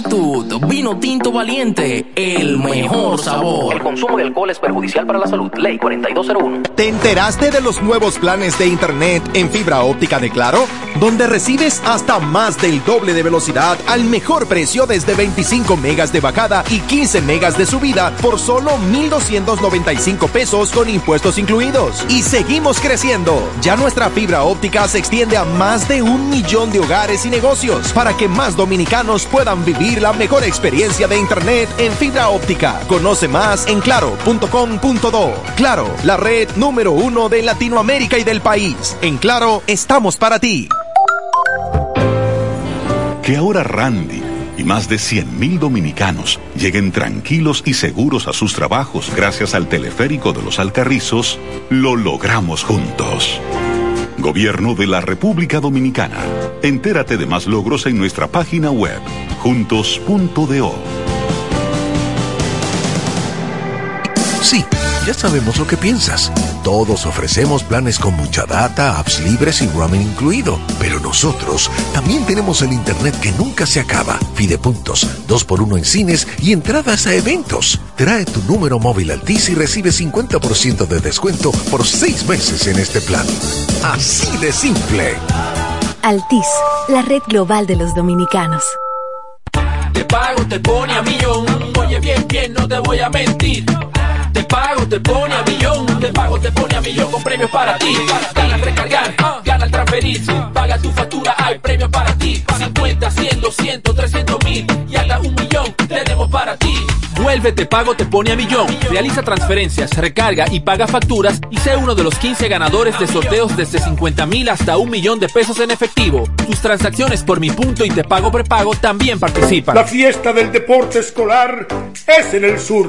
actitud. Vino tinto valiente, el mejor sabor. El consumo de alcohol es perjudicial para la salud. Ley 4201. ¿Te enteraste de los nuevos planes de internet en fibra óptica de Claro? Donde recibes hasta más del doble de velocidad al mejor precio desde 25 megas de bajada y 15 megas de subida por solo 1,295 pesos con impuestos incluidos. Y seguimos creciendo. Ya nuestra fibra óptica se extiende a más de un millón de hogares y negocios para que más dominicanos puedan vivir la mejor experiencia de internet en fibra óptica. Conoce más en claro.com.do. Claro, la red número uno de Latinoamérica y del país. En Claro, estamos para ti. Que ahora Randy y más de 100.000 dominicanos lleguen tranquilos y seguros a sus trabajos gracias al teleférico de los Alcarrizos, lo logramos juntos. Gobierno de la República Dominicana. Entérate de más logros en nuestra página web, juntos.do. Sí, ya sabemos lo que piensas. Todos ofrecemos planes con mucha data, apps libres y roaming incluido. Pero nosotros también tenemos el internet que nunca se acaba. Fidepuntos, 2x1 en cines y entradas a eventos. Trae tu número móvil Altis y recibe 50% de descuento por 6 meses en este plan. Así de simple. Altis, la red global de los dominicanos. Te pago, te pone a millón. Oye, bien, bien, no te voy a mentir. Te pago, te pone a millón. Te pago, te pone a millón con premios para ti. Gana al recargar, gana al transferir. Paga tu factura, hay premios para ti. 50, 100, 200, 300 mil y hasta un millón tenemos para ti. Vuelve Te Pago Te Pone a Millón. Realiza transferencias, recarga y paga facturas y sé uno de los 15 ganadores de sorteos desde 50 mil hasta un millón de pesos en efectivo. Tus transacciones por Mi Punto y Te Pago Prepago también participan. La fiesta del deporte escolar es en el sur.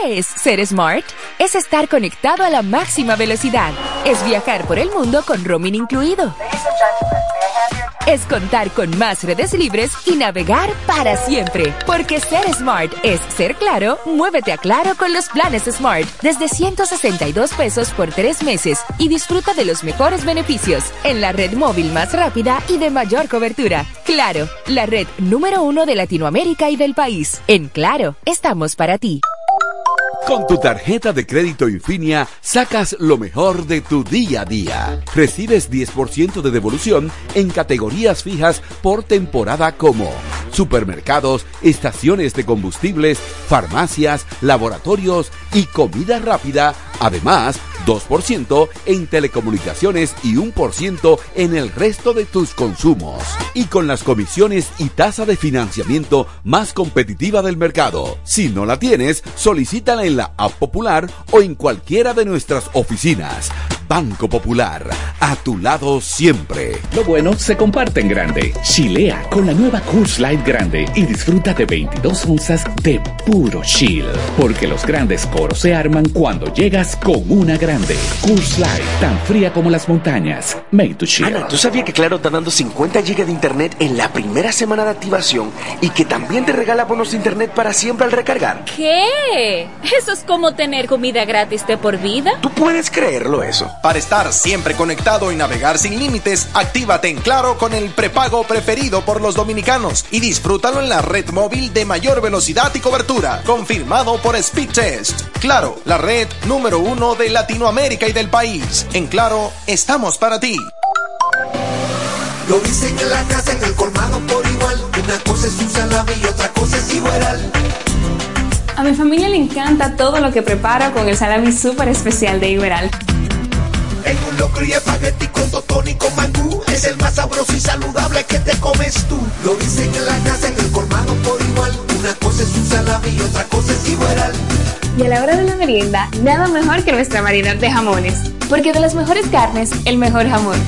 ¿Qué es ser smart? Es estar conectado a la máxima velocidad. Es viajar por el mundo con roaming incluido. Es contar con más redes libres y navegar para siempre. Porque ser smart es ser claro, muévete a claro con los planes Smart. Desde 162 pesos por tres meses y disfruta de los mejores beneficios en la red móvil más rápida y de mayor cobertura. Claro, la red número uno de Latinoamérica y del país. En Claro, estamos para ti. Con tu tarjeta de crédito Infinia sacas lo mejor de tu día a día. Recibes 10% de devolución en categorías fijas por temporada como supermercados, estaciones de combustibles, farmacias, laboratorios y comida rápida. Además, 2% en telecomunicaciones y 1% en el resto de tus consumos. Y con las comisiones y tasa de financiamiento más competitiva del mercado. Si no la tienes, solicítala en la app popular o en cualquiera de nuestras oficinas. Banco Popular, a tu lado siempre. Lo bueno se comparte en grande. Chilea con la nueva Coors Light Grande y disfruta de 22 onzas de puro chill. Porque los grandes coros se arman cuando llegas con una grande. Coors Light, tan fría como las montañas. Made to chill. Ana, ¿tú sabías que Claro está dando 50 GB de internet en la primera semana de activación y que también te regala bonos de internet para siempre al recargar? ¿Qué? ¿Eso es como tener comida gratis de por vida? ¿Tú puedes creerlo eso? Para estar siempre conectado y navegar sin límites, actívate en Claro con el prepago preferido por los dominicanos y disfrútalo en la red móvil de mayor velocidad y cobertura, confirmado por Speedtest. Claro, la red número uno de Latinoamérica y del país. En Claro, estamos para ti. Lo dicen en la casa, en el colmado por igual. Una cosa es un salami y otra cosa es igual. A mi familia le encanta todo lo que preparo con el salami súper especial de Iberal. En un locro y espagueti con totón y con mangú Es el más sabroso y saludable que te comes tú. Lo dicen en la casa, en el colmado por igual. Una cosa es un salami y otra cosa es igual. Y a la hora de la merienda, nada mejor que nuestra variedad de jamones Porque de las mejores carnes, el mejor jamón.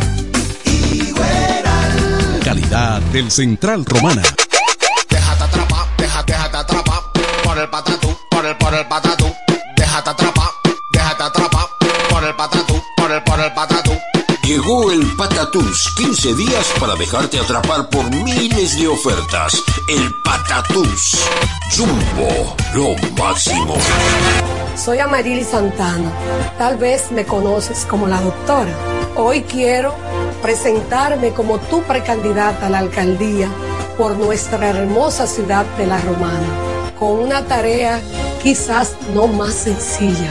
Calidad del Central Romana. Déjate atrapar, déjate, déjate atrapar. Por el patatú, por el, por el patatú. Déjate atrapar, Llegó el Patatús, 15 días para dejarte atrapar por miles de ofertas. El Patatús. Jumbo, lo máximo. Soy Amarili Santana. Tal vez me conoces como la doctora. Hoy quiero presentarme como tu precandidata a la alcaldía por nuestra hermosa ciudad de La Romana, con una tarea quizás no más sencilla,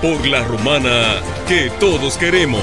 por la rumana que todos queremos.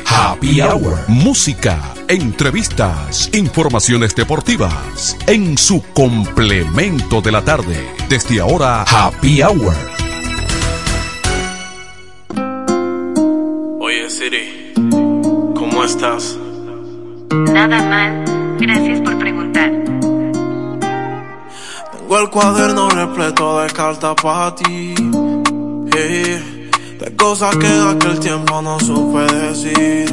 Happy Hour. Música, entrevistas, informaciones deportivas. En su complemento de la tarde. Desde ahora, Happy Hour. Oye Siri, ¿cómo estás? Nada mal. Gracias por preguntar. Tengo el cuaderno repleto de cartas para ti. eh, de cosas que en aquel tiempo no supe decir.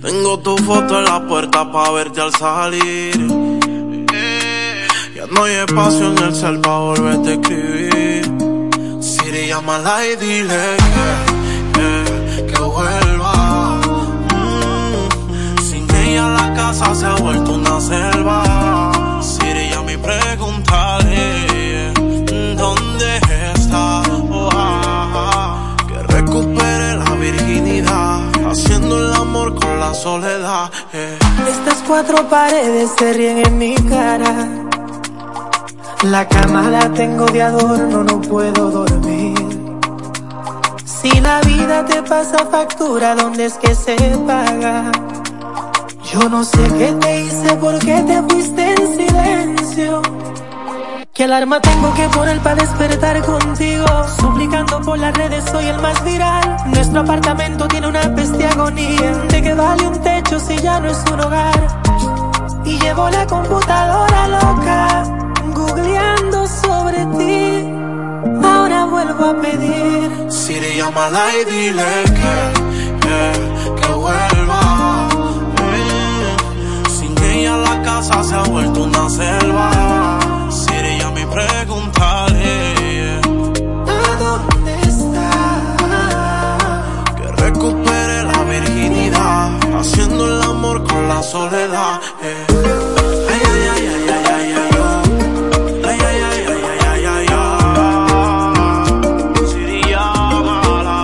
Tengo tu foto en la puerta para verte al salir. ya no hay espacio en el cel para volverte a escribir. Siri, llámala y dile cuatro paredes se ríen en mi cara. La cama la tengo de adorno, no puedo dormir. Si la vida te pasa factura, ¿dónde es que se paga? Yo no sé qué te hice, por qué te fuiste en silencio. ¿Qué alarma tengo que poner para despertar contigo? Suplicando por las redes, soy el más viral. Nuestro apartamento tiene una peste agonía. ¿De qué vale un techo si ya no es un hogar? Y llevo la computadora loca, googleando sobre ti. Ahora vuelvo a pedir. Siri, llámala y dile que, que, que vuelva. Eh, Sin ella la casa se ha vuelto una selva. Amor con la soledad. eh. Ay, ay, ay, ay, ay, ay, ay, oh. Ay, ay, ay, ay, ay, ay, ay, oh. Siri, llámala.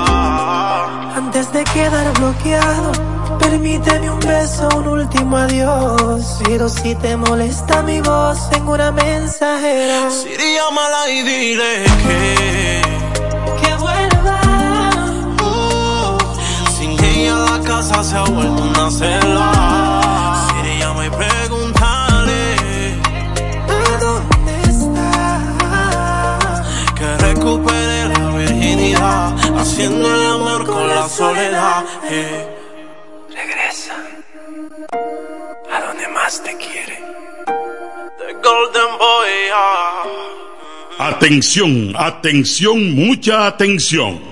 Antes de quedar bloqueado, permíteme un beso, un último adiós. Pero si te molesta mi voz, tengo una mensajera. Siri, llámala y dile Que La casa se ha vuelto una selva. Siri, y pregúntale ¿A dónde está? que recupere la virginidad, haciendo el amor con la soledad. eh. besa. A donde más te quiere. The Golden Boy. ah. Atención, atención, mucha atención.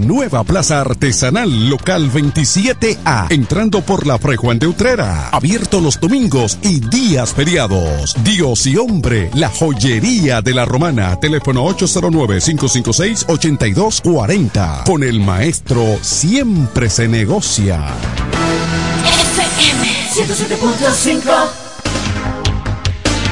nueva plaza artesanal local 27A, entrando por la Fray Juan de Utrera. Abierto los domingos y días feriados. Dios y hombre, la joyería de la romana. Teléfono 809-556-8240. Con el maestro siempre se negocia. FM 107.5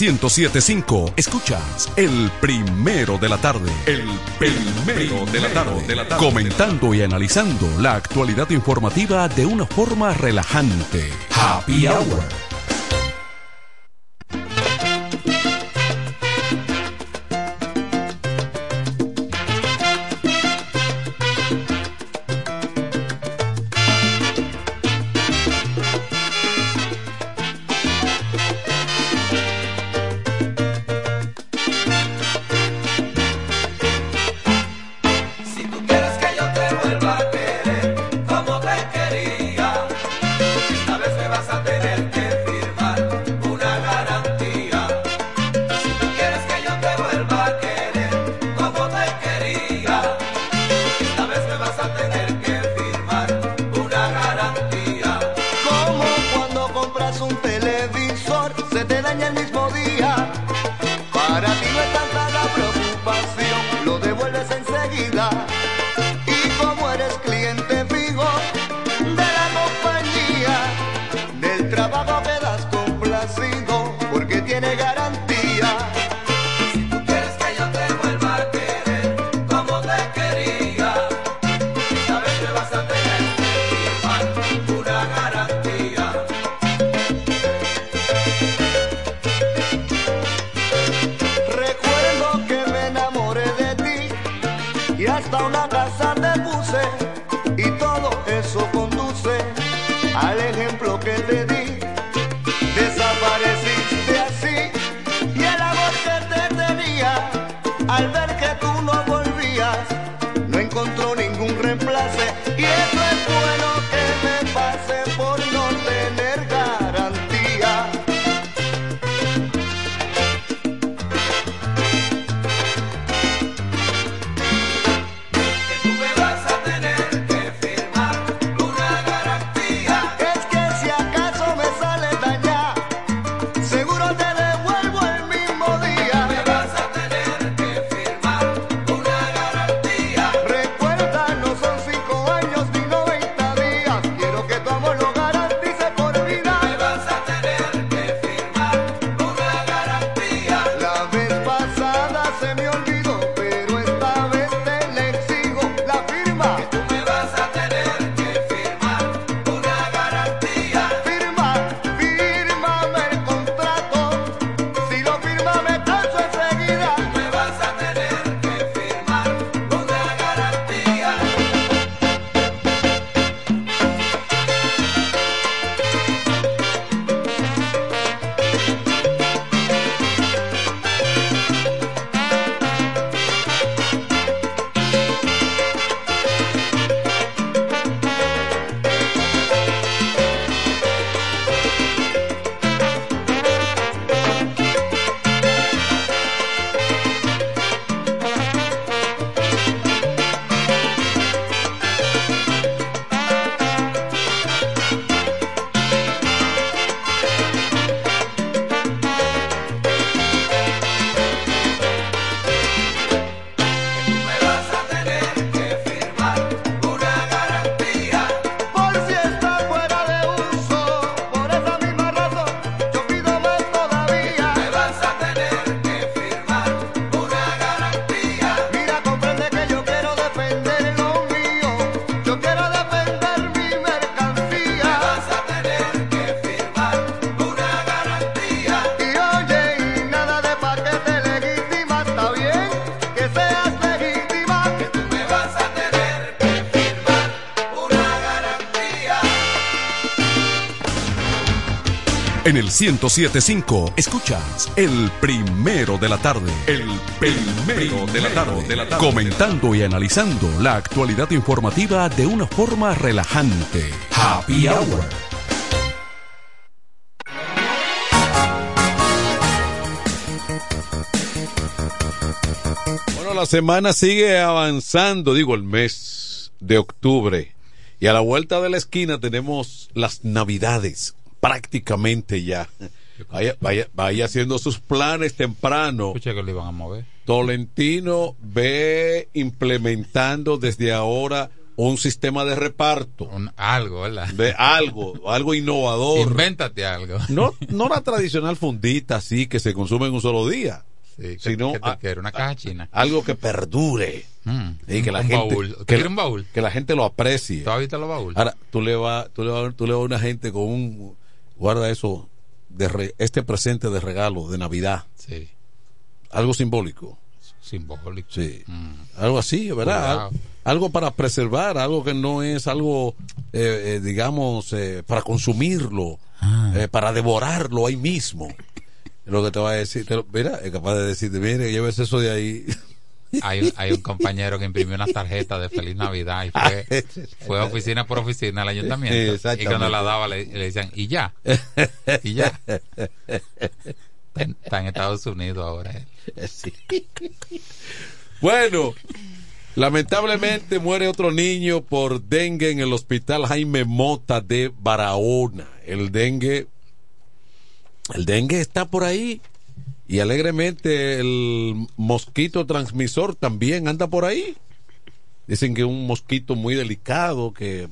1075. Escuchas el primero de la tarde. El primero de la tarde. De la tarde. Comentando y analizando la actualidad informativa de una forma relajante. Happy Hour En el 1075 escuchas el primero de la tarde. El primero de la tarde. De la tarde. Comentando y analizando la actualidad informativa de una forma relajante. Happy Hour. Bueno, la semana sigue avanzando, digo, el mes de octubre. Y a la vuelta de la esquina tenemos las navidades, prácticamente ya. Vaya, vaya, vaya haciendo sus planes temprano. Escuché que lo iban a mover. Tolentino ve implementando desde ahora un sistema de reparto. Un- algo, ¿verdad? De algo, algo innovador. Invéntate algo. No, no la tradicional fundita así que se consume en un solo día. Sí, ¿qué- sino a- quiere? Una caja china. algo que perdure. Mm, Y que un- la un gente, baúl. ¿Usted que, un baúl? que la gente lo aprecie. ¿Tú los baúles? Ahora, tú le vas tú le vas tú le vas a una gente con un guarda eso de re- este presente de regalo de Navidad. Sí. Algo simbólico. Simbólico. Sí. Mm. Algo así, ¿verdad? Al- Algo para preservar, algo que no es algo, eh, eh, digamos, eh, para consumirlo, Ah. eh, para devorarlo ahí mismo. Lo que te va a decir, te lo- mira, es capaz de decirte, mire, llévese eso de ahí. Hay, un- hay un compañero que imprimió una tarjeta de Feliz Navidad y fue, fue oficina por oficina al ayuntamiento. Y cuando la daba le, le decían, y ya. Y ya. Está en, está en Estados Unidos ahora. él. Sí. Bueno, lamentablemente muere otro niño por dengue en el hospital Jaime Mota de Barahona. El dengue, el dengue está por ahí y alegremente el mosquito transmisor también anda por ahí. Dicen que es un mosquito muy delicado que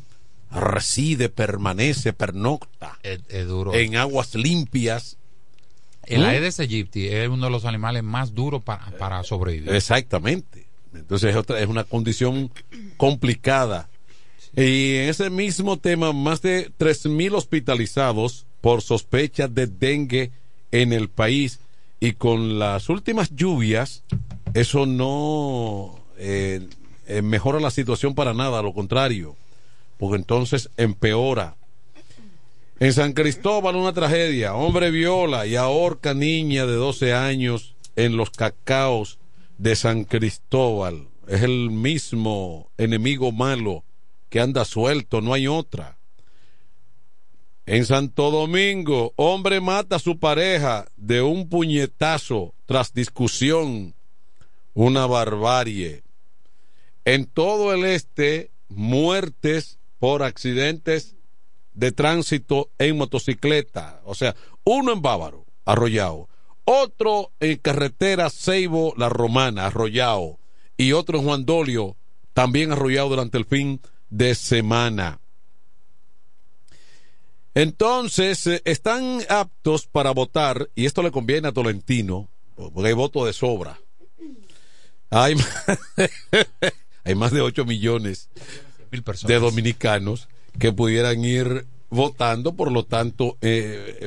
reside, permanece, pernocta Es, es duro. en aguas limpias. El ¿Mm? Aedes aegypti es uno de los animales más duros para, para sobrevivir. Exactamente. Entonces es, otra, es una condición complicada. Y en ese mismo tema, más de 3.000 hospitalizados por sospecha de dengue en el país. Y con las últimas lluvias, eso no, eh, eh, mejora la situación para nada, a lo contrario, porque entonces empeora. En San Cristóbal una tragedia, hombre viola y ahorca niña de 12 años en los cacaos de San Cristóbal. Es el mismo enemigo malo que anda suelto, no hay otra. En Santo Domingo, hombre mata a su pareja de un puñetazo tras discusión. Una barbarie. En todo el este, muertes por accidentes de tránsito en motocicleta. O sea, uno en Bávaro, arrollado. Otro en carretera Ceibo, La Romana, arrollado. Y otro en Juan Dolio, también arrollado durante el fin de semana. Entonces, eh, están aptos para votar, y esto le conviene a Tolentino, porque hay voto de sobra. Hay, hay más de 8 millones de dominicanos que pudieran ir votando, por lo tanto, eh,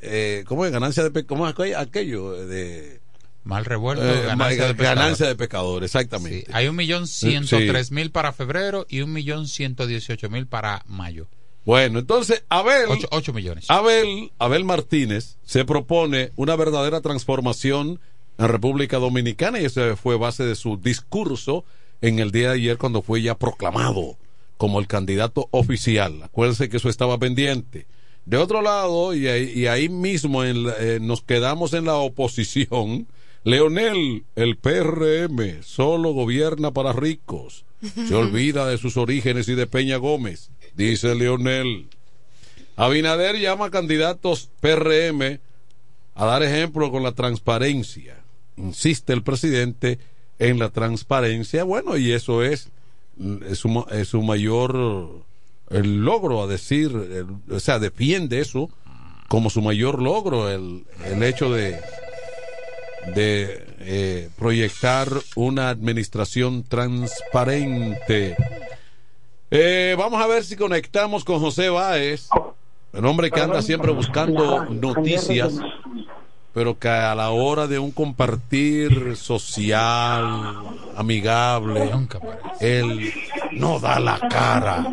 eh, ¿cómo es ganancia de cómo es aquello de mal revuelto eh, ganancia, de ganancia de pescador, exactamente. Sí, hay un millón ciento tres mil para febrero y un millón ciento dieciocho mil para mayo. Bueno, entonces Abel 8, millones. Abel Abel Martínez se propone una verdadera transformación en República Dominicana y ese fue base de su discurso en el día de ayer cuando fue ya proclamado como el candidato oficial. Acuérdense que eso estaba pendiente. De otro lado, y ahí, mismo eh, nos quedamos en la oposición, Leonel, el PRM, solo gobierna para ricos. Se olvida de sus orígenes y de Peña Gómez, dice Leonel. Abinader llama a candidatos PRM a dar ejemplo con la transparencia. Insiste el presidente en la transparencia. Bueno, y eso es, es, su, mayor el logro a decir, o sea, defiende eso como su mayor logro, el, el hecho de, de eh, proyectar una administración transparente. Eh, vamos a ver si conectamos con José Báez, el hombre que anda siempre buscando noticias pero que a la hora de un compartir social, amigable, él no da la cara,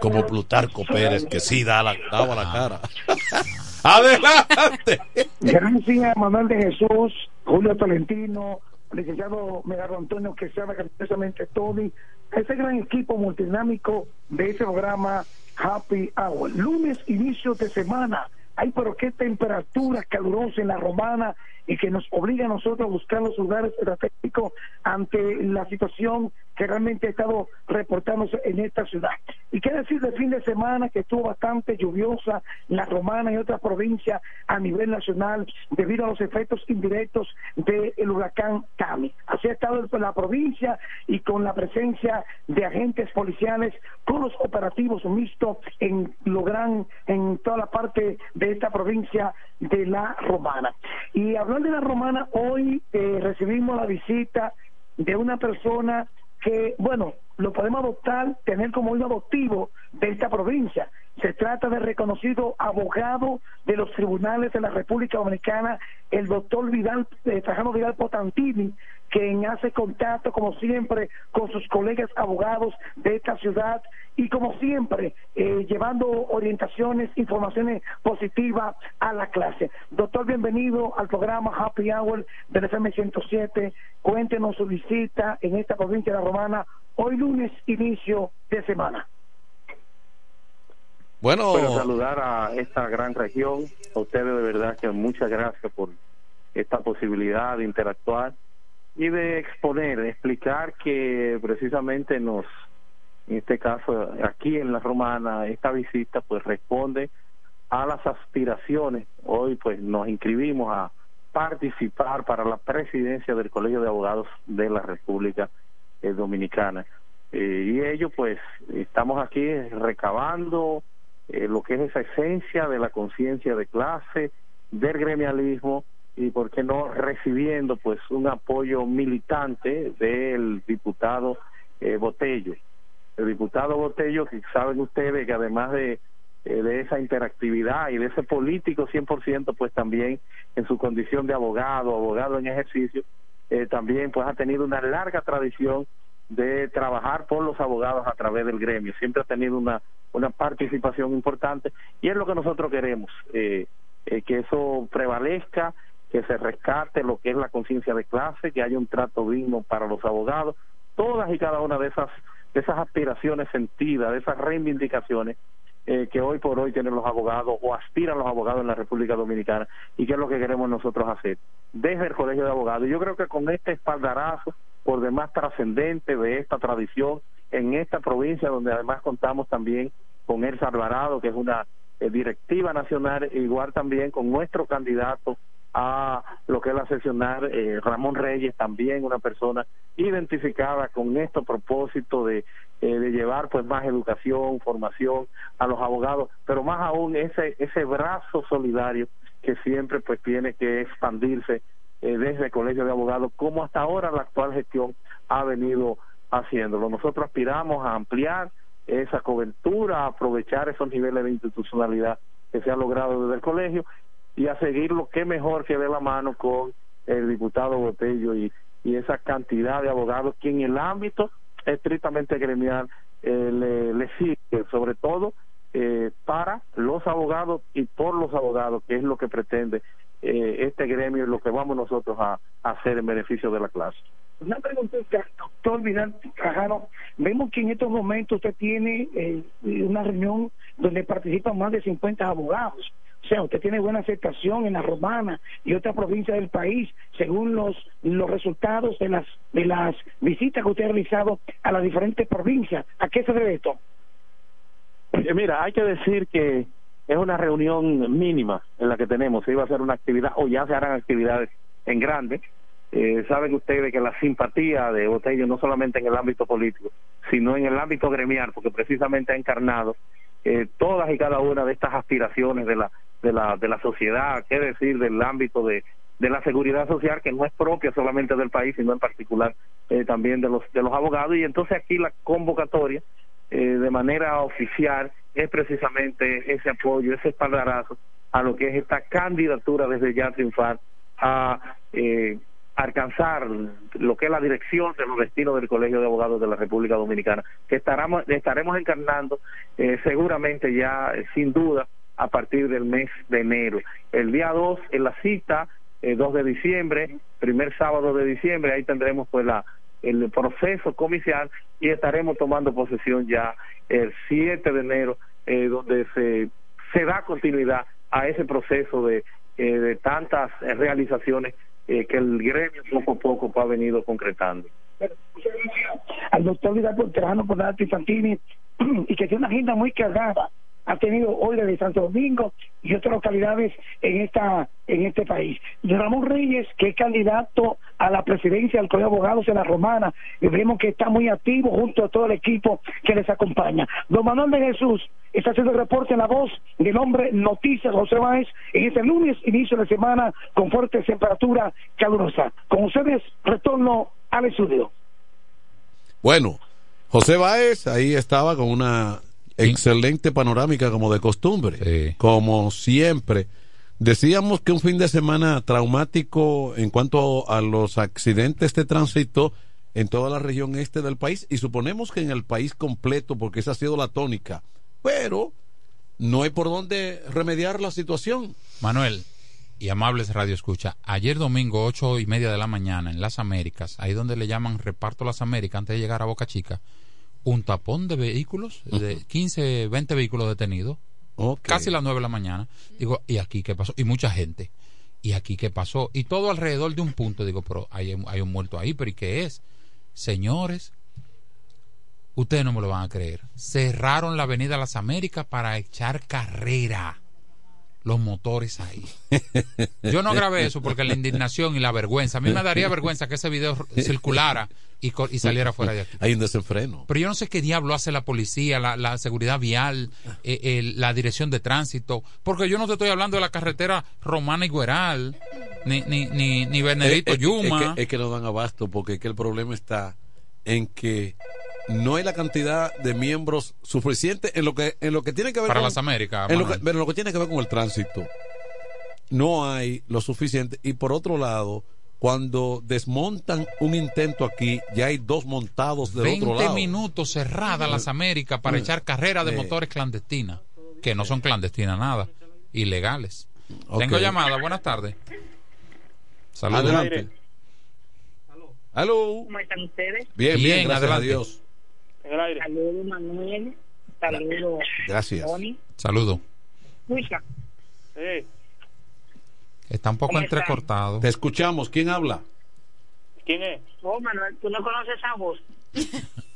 como Plutarco Pérez, que sí da la, daba la cara. Adelante. Gracias, Manuel de Jesús, Julio Tolentino, licenciado Megaro Antonio, que se llama cariñosamente Tony, ese gran equipo multidinámico de ese programa Happy Hour. Lunes, inicio de semana Ay, pero qué temperatura calurosa en la romana y que nos obliga a nosotros a buscar los lugares estratégicos ante la situación que realmente ha estado reportándose en esta ciudad. Y qué decir de fin de semana que estuvo bastante lluviosa la romana y otras provincias a nivel nacional debido a los efectos indirectos del huracán Cami. Así ha estado la provincia y con la presencia de agentes policiales con los operativos mixtos en lo gran, en toda la parte de esta provincia de la romana. Y hablando de la romana, hoy eh, recibimos la visita de una persona que, bueno, lo podemos adoptar, tener como un adoptivo de esta provincia. Se trata del reconocido abogado de los tribunales de la República Dominicana, el doctor Vidal, eh, Trajano Vidal Potantini, quien hace contacto, como siempre, con sus colegas abogados de esta ciudad y, como siempre, eh, llevando orientaciones, informaciones positivas a la clase. Doctor, bienvenido al programa Happy Hour del FM 107. Cuéntenos su visita en esta provincia de la Romana, hoy lunes, inicio de semana. Bueno, saludar a esta gran región, a ustedes de verdad que muchas gracias por esta posibilidad de interactuar y de exponer, explicar que precisamente nos, en este caso aquí en la Romana, esta visita pues responde a las aspiraciones. Hoy pues nos inscribimos a participar para la presidencia del Colegio de Abogados de la República eh, Dominicana. Eh, y ello pues estamos aquí recabando eh, lo que es esa esencia de la conciencia de clase, del gremialismo y por qué no recibiendo pues un apoyo militante del diputado eh, Botello. El diputado Botello, que saben ustedes que además de, eh, de esa interactividad y de ese político 100%, pues también en su condición de abogado, abogado en ejercicio, eh, también pues ha tenido una larga tradición de trabajar por los abogados a través del gremio. Siempre ha tenido una, una participación importante y es lo que nosotros queremos, que eso prevalezca, que se rescate lo que es la conciencia de clase, que haya un trato digno para los abogados, todas y cada una de esas, de esas aspiraciones sentidas, de esas reivindicaciones eh, que hoy por hoy tienen los abogados o aspiran los abogados en la República Dominicana y que es lo que queremos nosotros hacer desde el Colegio de Abogados. Yo creo que con este espaldarazo por demás trascendente de esta tradición en esta provincia donde además contamos también con El Alvarado, que es una eh, directiva nacional, igual también con nuestro candidato a lo que es la eh, Ramón Reyes, también una persona identificada con este propósito de, eh, de llevar pues más educación, formación a los abogados, pero más aún ese, ese brazo solidario que siempre pues tiene que expandirse eh, desde el Colegio de Abogados, como hasta ahora la actual gestión ha venido haciéndolo. Nosotros aspiramos a ampliar esa cobertura, a aprovechar esos niveles de institucionalidad que se ha logrado desde el colegio y a seguirlo, qué mejor que de la mano con el diputado Botello y, y esa cantidad de abogados que en el ámbito estrictamente gremial eh, le, sigue, sobre todo eh, para los abogados y por los abogados, que es lo que pretende eh, este gremio y lo que vamos nosotros a, hacer en beneficio de la clase. Una pregunta, doctor Vidal Trajano. Vemos que en estos momentos usted tiene eh, una reunión donde participan más de 50 abogados. O sea, usted tiene buena aceptación en la Romana y otras provincias del país, según los los resultados de las de las visitas que usted ha realizado a las diferentes provincias. ¿A qué se debe esto? Eh, Mira, hay que decir que es una reunión mínima en la que tenemos. Se iba a hacer una actividad, o ya se harán actividades en grande. Eh, saben ustedes que la simpatía de Botello no solamente en el ámbito político, sino en el ámbito gremial, porque precisamente ha encarnado eh, todas y cada una de estas aspiraciones de la, de la, de la sociedad, qué decir del ámbito de, de la seguridad social que no es propia solamente del país, sino en particular eh, también de los, de los abogados. Y entonces aquí la convocatoria eh, de manera oficial es precisamente ese apoyo, ese espaldarazo a lo que es esta candidatura desde ya triunfar a eh, alcanzar lo que es la dirección de los destinos del Colegio de Abogados de la República Dominicana, que estaremos, estaremos encarnando eh, seguramente ya, eh, sin duda, a partir del mes de enero. El día 2 en la cita, eh, 2 de diciembre, primer sábado de diciembre, ahí tendremos pues la el proceso comicial y estaremos tomando posesión ya el 7 de enero, eh, donde se, da continuidad a ese proceso de, eh, tantas realizaciones eh, que el gremio poco a poco ha venido concretando. Al doctor Vidal Porterano por Dati Fantini y que tiene una agenda muy cargada ha tenido hoy desde Santo Domingo y otras localidades en esta en este país. Ramón Reyes, que es candidato a la presidencia del Colegio de Abogados en la Romana, y vemos que está muy activo junto a todo el equipo que les acompaña. Don Manuel de Jesús está haciendo el reporte en la voz del hombre Noticias José Báez en este lunes, inicio de semana, con fuerte temperatura calurosa. Con ustedes, retorno al estudio. Bueno, José Báez ahí estaba con una excelente panorámica como de costumbre, como siempre. Decíamos que un fin de semana traumático en cuanto a los accidentes de tránsito en toda la región este del país y suponemos que en el país completo porque esa ha sido la tónica, pero no hay por dónde remediar la situación. Manuel y amables Radio Escucha, ayer domingo ocho y media de la mañana en Las Américas, ahí donde le llaman Reparto Las Américas antes de llegar a Boca Chica, un tapón de vehículos, de 15, 20 vehículos detenidos, casi las 9 de la mañana. Digo, ¿y aquí qué pasó? Y mucha gente. ¿Y aquí qué pasó? Y todo alrededor de un punto. Digo, pero hay, hay un muerto ahí, pero ¿y qué es? Señores, ustedes no me lo van a creer. Cerraron la Avenida Las Américas para echar carrera los motores ahí. Yo no grabé eso porque la indignación y la vergüenza. A mí me daría vergüenza que ese video circulara y, saliera fuera de aquí. Hay un desenfreno. Pero yo no sé qué diablo hace la policía, la, la seguridad vial, eh, eh, la dirección de tránsito, porque yo no te estoy hablando de la carretera Romana y Gueral, ni, ni, ni, ni Benedito Es- es- Yuma. Es que, es que no dan abasto porque es que el problema está en que no hay la cantidad de miembros suficiente en lo que en lo que tiene que ver Para con las Américas, en lo que, en lo que tiene que ver con el tránsito no hay lo suficiente y por otro lado cuando desmontan un intento aquí, ya hay dos montados del 20 otro lado. minutos cerradas las Américas para Mm. echar carreras de motores clandestinas, que no son clandestinas nada, ilegales. Tengo llamada, buenas tardes. Saludos. Adelante. Aló. ¿Cómo están ustedes? Bien, bien, Bien, gracias adelante. a Dios. Saludos, Manuel. Saludos, Gracias. Tony. Saludos. Escucha, Está un poco ¿Cómo están? entrecortado. Te escuchamos. ¿Quién habla? ¿quién es? Oh, Manuel, ¿tú no conoces esa voz?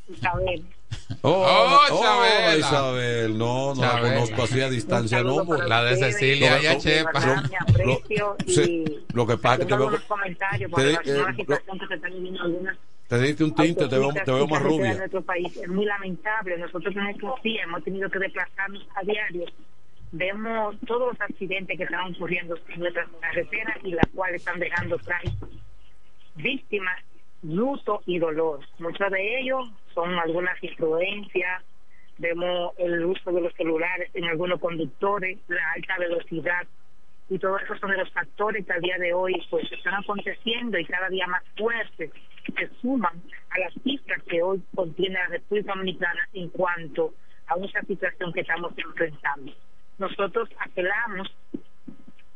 Isabel. Oh, Oh, oh. Isabel. No, no la Chabela. conozco así a distancia, no. pues. La de Cecilia y a Chepa. Aprecio y Sí, lo que pasa es que te veo, te eh, la situación que se está viviendo en algunas te diste un tinte, te veo, te veo más autopistas En rubia. nuestro país es muy lamentable. Nosotros en estos días hemos tenido que desplazarnos a diario. Vemos todos los accidentes que están ocurriendo en nuestras carreteras y las cuales están dejando trágicos víctimas, luto y dolor. Muchos de ellos son algunas influencias. Vemos el uso de los celulares en algunos conductores, la alta velocidad y todo eso son de los factores que al día de hoy pues están aconteciendo y cada día más fuertes se suman a las cifras que hoy contiene la República Dominicana en cuanto a esa situación que estamos enfrentando. Nosotros apelamos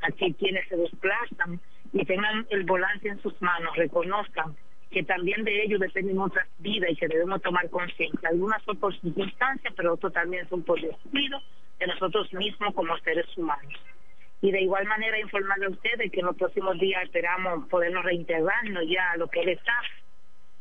a que quienes se desplazan y tengan el volante en sus manos reconozcan que también de ellos dependen otras vidas y que debemos tomar conciencia. Algunas son por circunstancias, pero otras también son por descuido de nosotros mismos como seres humanos. Y de igual manera informarle a ustedes que en los próximos días esperamos podernos reintegrarnos ya a lo que es el staff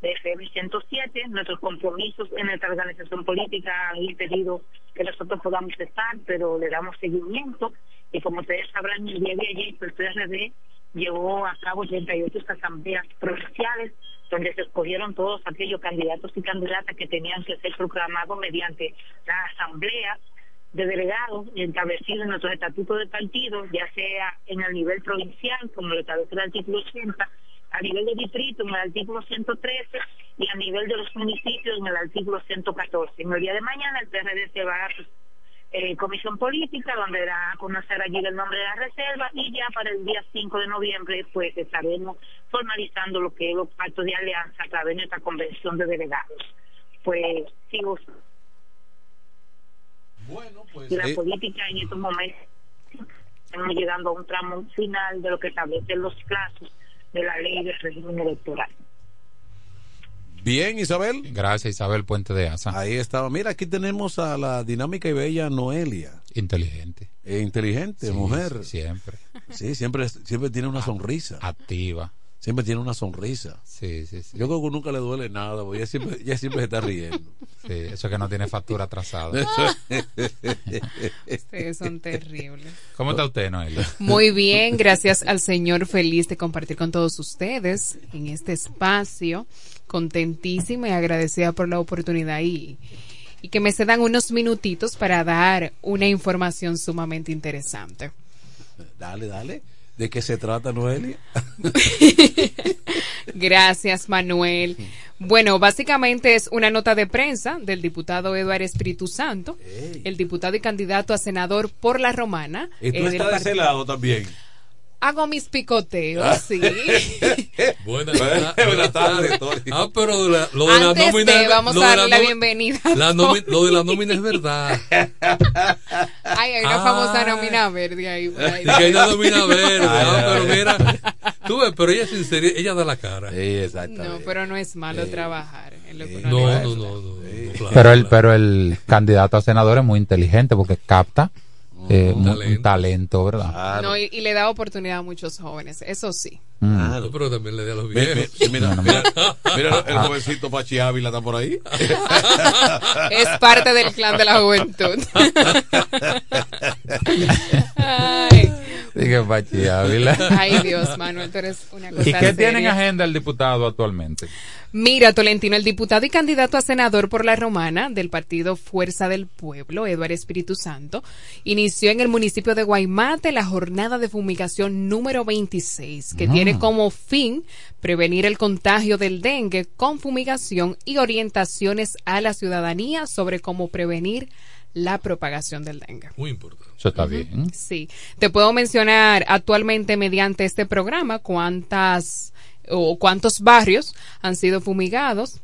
de FM 107. Nuestros compromisos en nuestra organización política han impedido que nosotros podamos estar, pero le damos seguimiento. Y como ustedes sabrán, el día de ayer el PRD llevó a cabo 38 asambleas provinciales donde se escogieron todos aquellos candidatos y candidatas que tenían que ser proclamados mediante la asamblea de delegados establecidos en nuestros estatutos de partido, ya sea en el nivel provincial, como lo establece el artículo 80, a nivel de distrito en el artículo 113 y a nivel de los municipios en el artículo 114. En el día de mañana el PRD se va a eh, comisión política donde dará a conocer allí el nombre de la reserva y ya para el día 5 de noviembre pues estaremos formalizando lo que es los pactos de alianza a través de nuestra convención de delegados. Pues sigo y la eh. política en estos momentos estamos llegando a un tramo final de lo que establecen los plazos de la ley de régimen electoral. Bien, Isabel. Gracias, Isabel Puente de Asa. Ahí estaba. Mira, aquí tenemos a la dinámica y bella Noelia. Inteligente. Eh, inteligente, Sí, mujer. sí, siempre. Sí, siempre, siempre tiene una sonrisa. Activa. Siempre tiene una sonrisa. Sí, sí, sí. Yo creo que nunca le duele nada, porque ella siempre, ella siempre se está riendo. Sí, eso que no tiene factura atrasada. Ustedes son terribles. ¿Cómo está usted, Noelia? Muy bien, gracias al Señor feliz de compartir con todos ustedes en este espacio, contentísima y agradecida por la oportunidad y, y que me se dan unos minutitos para dar una información sumamente interesante. Dale, dale. ¿De qué se trata, Noelia? Gracias, Manuel. Bueno, básicamente es una nota de prensa del diputado Eduardo Espíritu Santo, el diputado y candidato a senador por la Romana. Y tú eh, estás de ese lado también. Hago mis picoteos, sí. Buenas, Buenas tardes, Tony. Ah, pero la- lo de Antes la nómina. de, vamos lo a darle la nómina- bienvenida. la nómina- lo de la nómina es verdad. Ay, hay una Ah. famosa nómina verde ahí. por ahí. Y que hay una nómina verde. Ay, ah, pero mira, tú ves, pero ella es sincera, ella da la cara. Sí, exactamente. No, pero no es malo trabajar. en lo que No, no, no, no, no, claro, Pero el, claro. pero el candidato a senador es muy inteligente porque capta eh, un, un talento, ¿verdad? No, y, y le da oportunidad a muchos jóvenes, eso sí. Mm. No, pero también le da a los Mi- mi- viejos. Mira, no, mira, mira el Ah. jovencito Pachi Ávila está por ahí. Es parte del clan de la juventud. Ay, Dije Pachi Ávila. ay, Dios, Manuel, tú eres una cosa ¿Y qué tiene en agenda el diputado actualmente? Mira, Tolentino, el diputado y candidato a senador por la Romana del partido Fuerza del Pueblo, Eduardo Espíritu Santo, inició en el municipio de Guaymate la jornada de fumigación número 26, que Mm. tiene como fin prevenir el contagio del dengue con fumigación y orientaciones a la ciudadanía sobre cómo prevenir la propagación del dengue. Muy importante. Eso está bien. Sí, te puedo mencionar actualmente mediante este programa cuántas o cuántos barrios han sido fumigados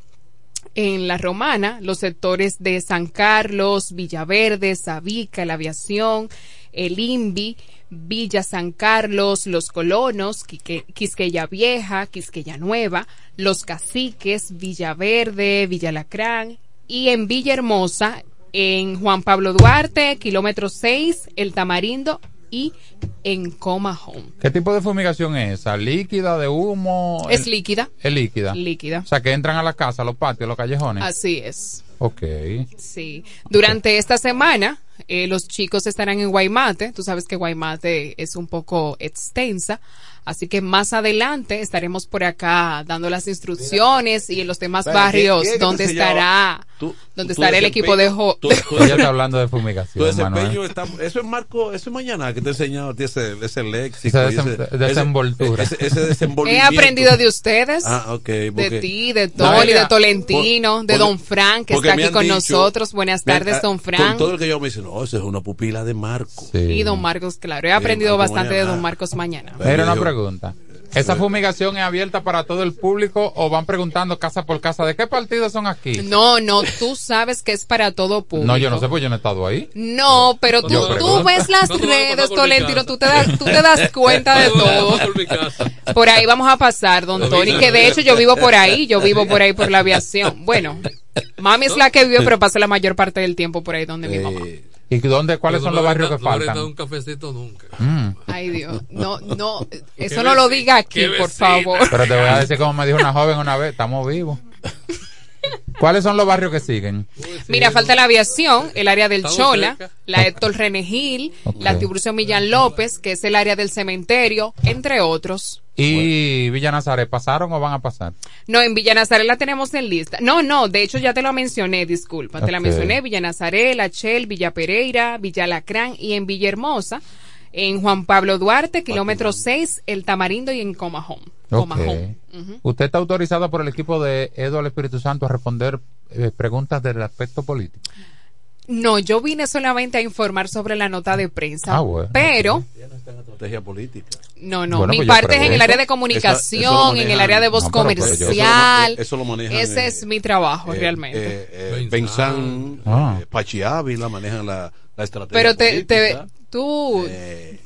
en la Romana, los sectores de San Carlos, Villaverde, Sabica, la Aviación, el INVI, Villa San Carlos, Los Colonos, Quisqueya Vieja, Quisqueya Nueva, Los Caciques, Villaverde, Villa Lacrán y en Villahermosa, en Juan Pablo Duarte, kilómetro 6, El Tamarindo y en Coma Home. ¿Qué tipo de fumigación es esa? ¿Líquida, de humo? Es El- líquida. Es líquida. Líquida. O sea, que entran a la casa, a los patios, a los callejones. Así es. Ok. Sí. Durante esta semana, eh, los chicos estarán en Guaymate. Tú sabes que Guaymate es un poco extensa. Así que más adelante estaremos por acá dando las instrucciones y en los demás barrios ¿qué- qué donde estará, Tú- donde tu estará el equipo de jo- desempeño- tu- tu Ella está hablando de Tu fumigación, desempeño Manuel. está, eso es Marco, eso es mañana que te he enseñado a ti ese, ese léxico. Esa desem- ese- desenvoltura. Ese, ese He aprendido de ustedes. Ah, de ti, de No, mira, de Tolentino, por- de Don Frank, que está aquí con dicho- nosotros. Buenas han- tardes, ah, Don Con Frank. todo el que yo me dice, no, eso es una pupila de Marco. Y Don Marcos, claro. He aprendido bastante de. Don Marcos mañana. Era una pregunta. ¿Esa fumigación es abierta para todo el público o van preguntando casa por casa de qué partidos son aquí? No, no, tú sabes que es para todo público. No, yo no sé, pues yo no he estado ahí. No, pero tú, tú ves las ¿Cuándo van a redes, Tolentino, tú te das, tú te das cuenta de todo. Por ahí vamos a pasar, don Tony, que de hecho yo vivo por ahí, yo vivo por ahí por la aviación. Bueno, mami es la que vive, pero pasa la mayor parte del tiempo por ahí donde mi mamá. ¿Y dónde, cuáles son los barrios que No faltan? dado un cafecito nunca. Mm. Ay Dios, no, no, eso no lo diga aquí, por favor. Pero te voy a decir como me dijo una joven una vez, estamos vivos. ¿Cuáles son los barrios que siguen? Mira, falta la aviación, el área del Estamos Chola, cerca. la Héctor René Gil, Ok. la Tiburcio Millán López, que es el área del cementerio, entre otros. ¿Y Villa Nazaret pasaron o van a pasar? No, en Villa Nazaret la tenemos en lista. No, no, de hecho ya te lo mencioné, disculpa. Te la mencioné, Villa Nazaret, La Chel, Villa Pereira, Villa Lacrán y en Villahermosa. En Juan Pablo Duarte, kilómetro 6, El Tamarindo y en Comajón. Ok. Comajón. Ujú. ¿Usted está autorizado por el equipo de Eduardo Espíritu Santo a responder eh, preguntas del aspecto político? No, yo vine solamente a informar sobre la nota de prensa. Ah, bueno. Pero, Estrategia política. no, no, Bueno, mi pues parte es en el área de comunicación, eso en el área de voz No, comercial. Eso lo manejan, Ese eh, es mi trabajo, eh, realmente. Eh, eh, Benzán, Ah. eh, Pachi Ávila manejan la, la estrategia. Pero te, te, tú,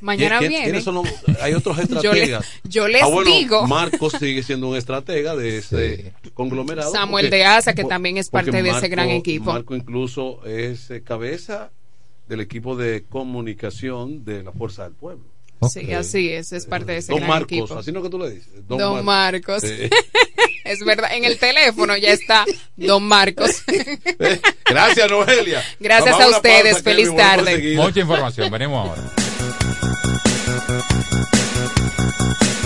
mañana ¿Quién- viene. son los- hay otros Yo le- estrategas. yo les Ah, bueno, digo. Marcos sigue siendo un estratega de ese conglomerado. Samuel porque- de Asa, que por- también es parte de ese gran equipo. Marco incluso es eh, cabeza del equipo de comunicación de la Fuerza del Pueblo. Sí, así es, es parte de ese Don gran Marcos, equipo. así no que tú le dices. Don, Marcos. Sí. es verdad, en el teléfono ya está Don Marcos. Gracias, Noelia. Gracias Vamos a ustedes, pausa, feliz tarde. Mucha información, venimos ahora.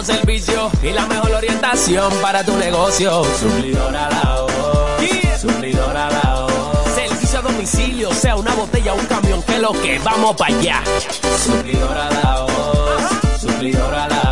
Servicio y la mejor orientación para tu negocio. Suplidora la voz. Suplidora la voz. Servicio a domicilio, sea una botella o un camión, que lo que vamos para allá. Suplidora la voz. Suplidora la voz.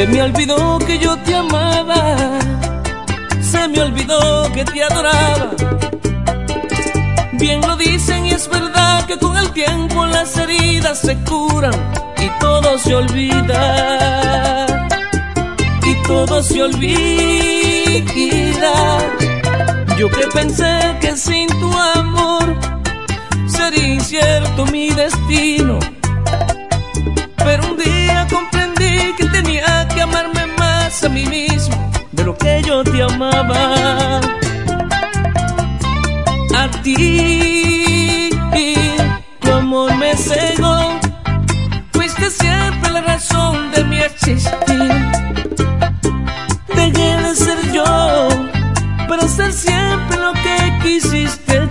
Se me olvidó que yo te amaba, se me olvidó que te adoraba. Bien lo dicen y es verdad que con el tiempo las heridas se curan y todo se olvida. Y todo se olvida. Yo que pensé que sin tu amor sería incierto mi destino. Pero un día comprendí que tenía que amarme más a mí mismo de lo que yo te amaba. A ti, tu amor me cegó. Fuiste siempre la razón de mi existir. Dejé de ser yo para ser siempre lo que quisiste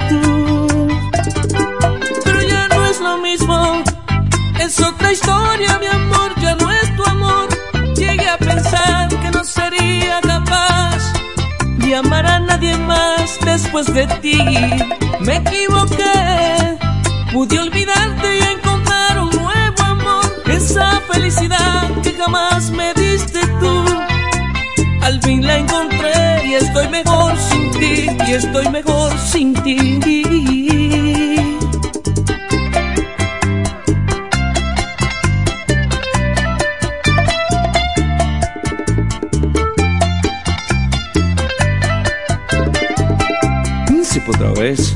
historia, mi amor, ya no es tu amor. Llegué a pensar que no sería capaz de amar a nadie más después de ti. Me equivoqué, pude olvidarte y encontrar un nuevo amor. Esa felicidad que jamás me diste tú. Al fin la encontré y estoy mejor sin ti, y estoy mejor sin ti. Otra vez.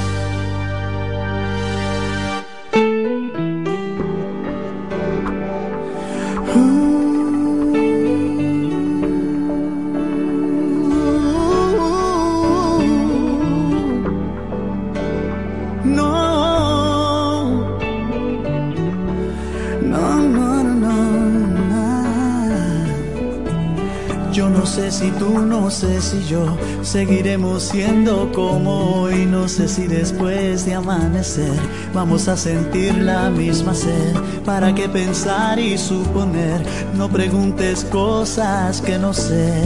Si tú, no sé si yo seguiremos siendo como hoy. No sé si después de amanecer vamos a sentir la misma sed. ¿Para qué pensar y suponer? No preguntes cosas que no sé.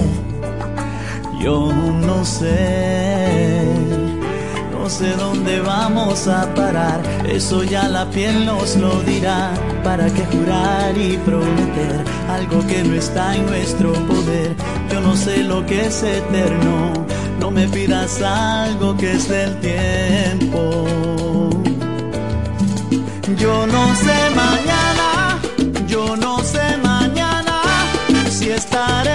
Yo no sé. No sé dónde vamos a parar, eso ya la piel nos lo dirá. ¿Para qué jurar y prometer algo que no está en nuestro poder? No sé lo que es eterno, no me pidas algo que es del tiempo. Yo no sé mañana, yo no sé mañana si estaremos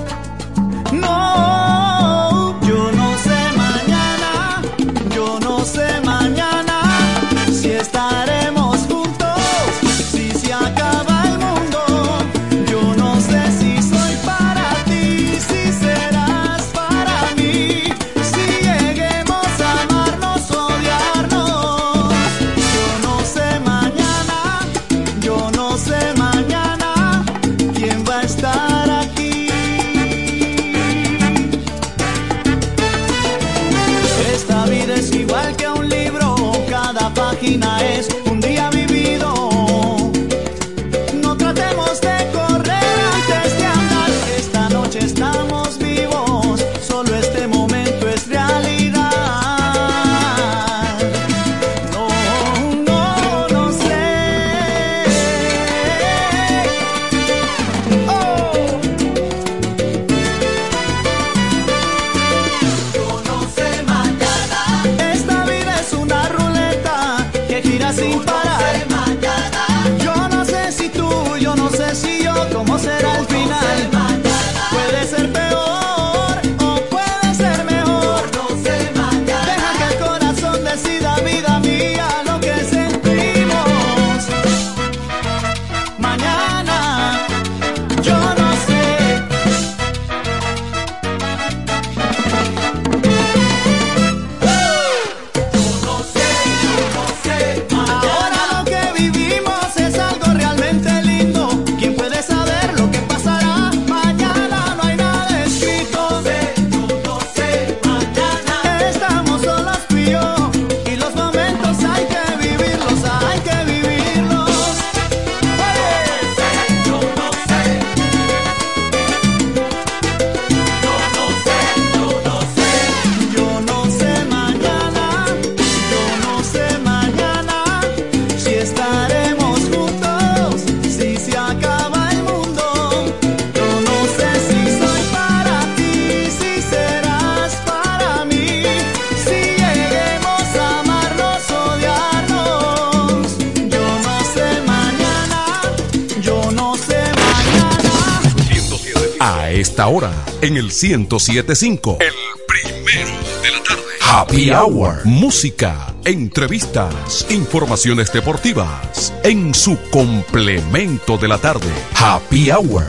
Esta hora en el 1075. El primero de la tarde. Happy Hour. Música, entrevistas, informaciones deportivas. En su complemento de la tarde. Happy Hour.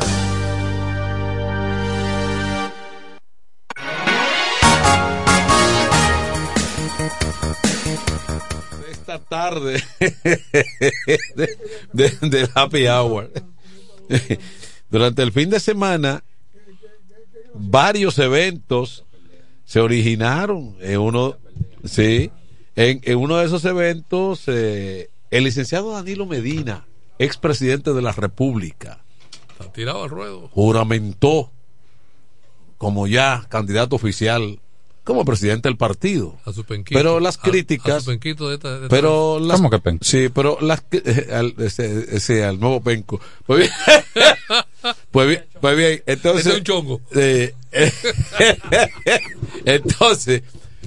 esta tarde de, de- del Happy Hour. Durante el fin de semana, varios eventos se originaron en uno, sí, en, en uno de esos eventos, eh, el licenciado Danilo Medina, expresidente de la República, Está tirado al ruedo. juramentó como ya candidato oficial como presidente del partido. A su penquito. Pero las críticas. a su penquito de esta- de esta pero las, ¿Cómo que Sí, pero las. eh, al, ese, ese, al nuevo penco. Pues bien. pues bien. Pues bien. Entonces. Ese es un chongo. eh, entonces,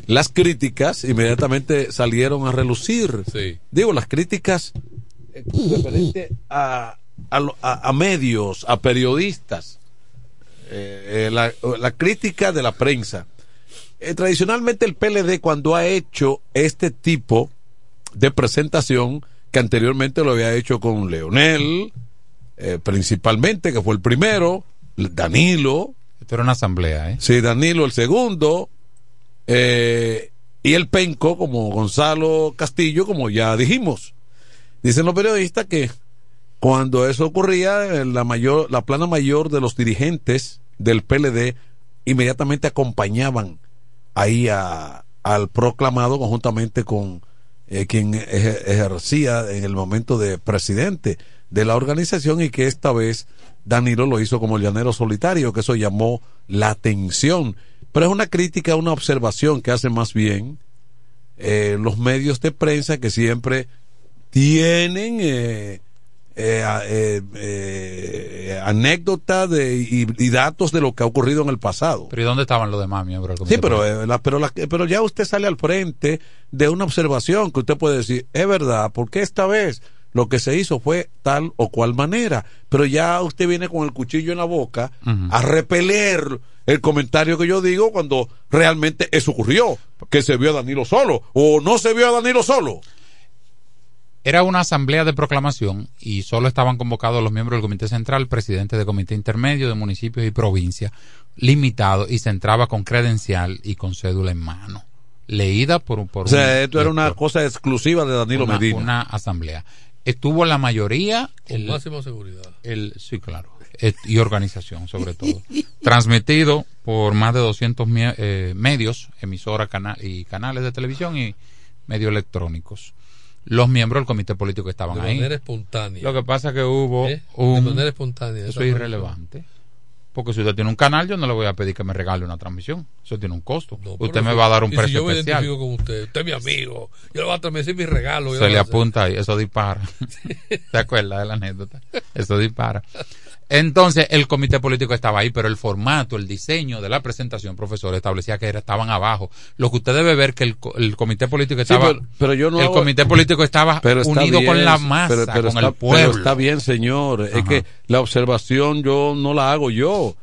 las críticas inmediatamente salieron a relucir. Sí. Digo, las críticas referente a, a, lo- a- a medios, a periodistas. Eh, eh, la, la crítica de la prensa. Eh, tradicionalmente el PLD cuando ha hecho este tipo de presentación que anteriormente lo había hecho con Leonel, eh, principalmente, que fue el primero, Danilo. Esto era una asamblea, ¿eh? Sí, Danilo el segundo, eh, y el penco como Gonzalo Castillo, como ya dijimos. Dicen los periodistas que cuando eso ocurría, la mayor, la plana mayor de los dirigentes del PLD inmediatamente acompañaban ahí a- al proclamado conjuntamente con eh, quien eje- ejercía en el momento de presidente de la organización y que esta vez Danilo lo hizo como llanero solitario, que eso llamó la atención. Pero es una crítica, una observación que hace más bien eh, los medios de prensa que siempre tienen eh, eh, eh, eh, anécdotas de, y, y datos de lo que ha ocurrido en el pasado. Pero ¿y dónde estaban los demás miembros del Sí, comité pero, eh, la- pero, la- pero ya usted sale al frente de una observación que usted puede decir, es verdad, porque esta vez lo que se hizo fue tal o cual manera, pero ya usted viene con el cuchillo en la boca a repeler el comentario que yo digo cuando realmente eso ocurrió, que se vio a Danilo solo o no se vio a Danilo solo. Era una asamblea de proclamación y solo estaban convocados los miembros del comité central, presidente de comité intermedio de municipios y provincias, limitado y se entraba con credencial y con cédula en mano, leída por un por O sea, un esto era una cosa exclusiva de Danilo una, Medina. una asamblea. Estuvo la mayoría Con el, máxima seguridad. el sí claro y organización sobre todo transmitido por más de 200 mie- eh, medios emisoras cana- y canales de televisión y medios electrónicos los miembros del comité político estaban De ahí manera espontánea. lo que pasa que hubo ¿Eh? un De manera espontánea. eso es irrelevante porque si usted tiene un canal yo no le voy a pedir que me regale una transmisión eso tiene un costo No, usted me va a dar un y precio si yo me especial identifico con usted, usted es mi amigo, yo le voy a transmitir mi regalo. se le apunta ahí, eso dispara. ¿Te acuerdas de la anécdota? Eso dispara. Entonces, el comité político estaba ahí, pero el formato, el diseño de la presentación, profesor, establecía que era- estaban abajo. Lo que usted debe ver que el, el comité político Sí, estaba. pero, pero yo no el hago- comité político estaba unido bien, con la masa, pero- pero con está, el pueblo. pero está bien, señor. Es que la observación yo no la hago yo.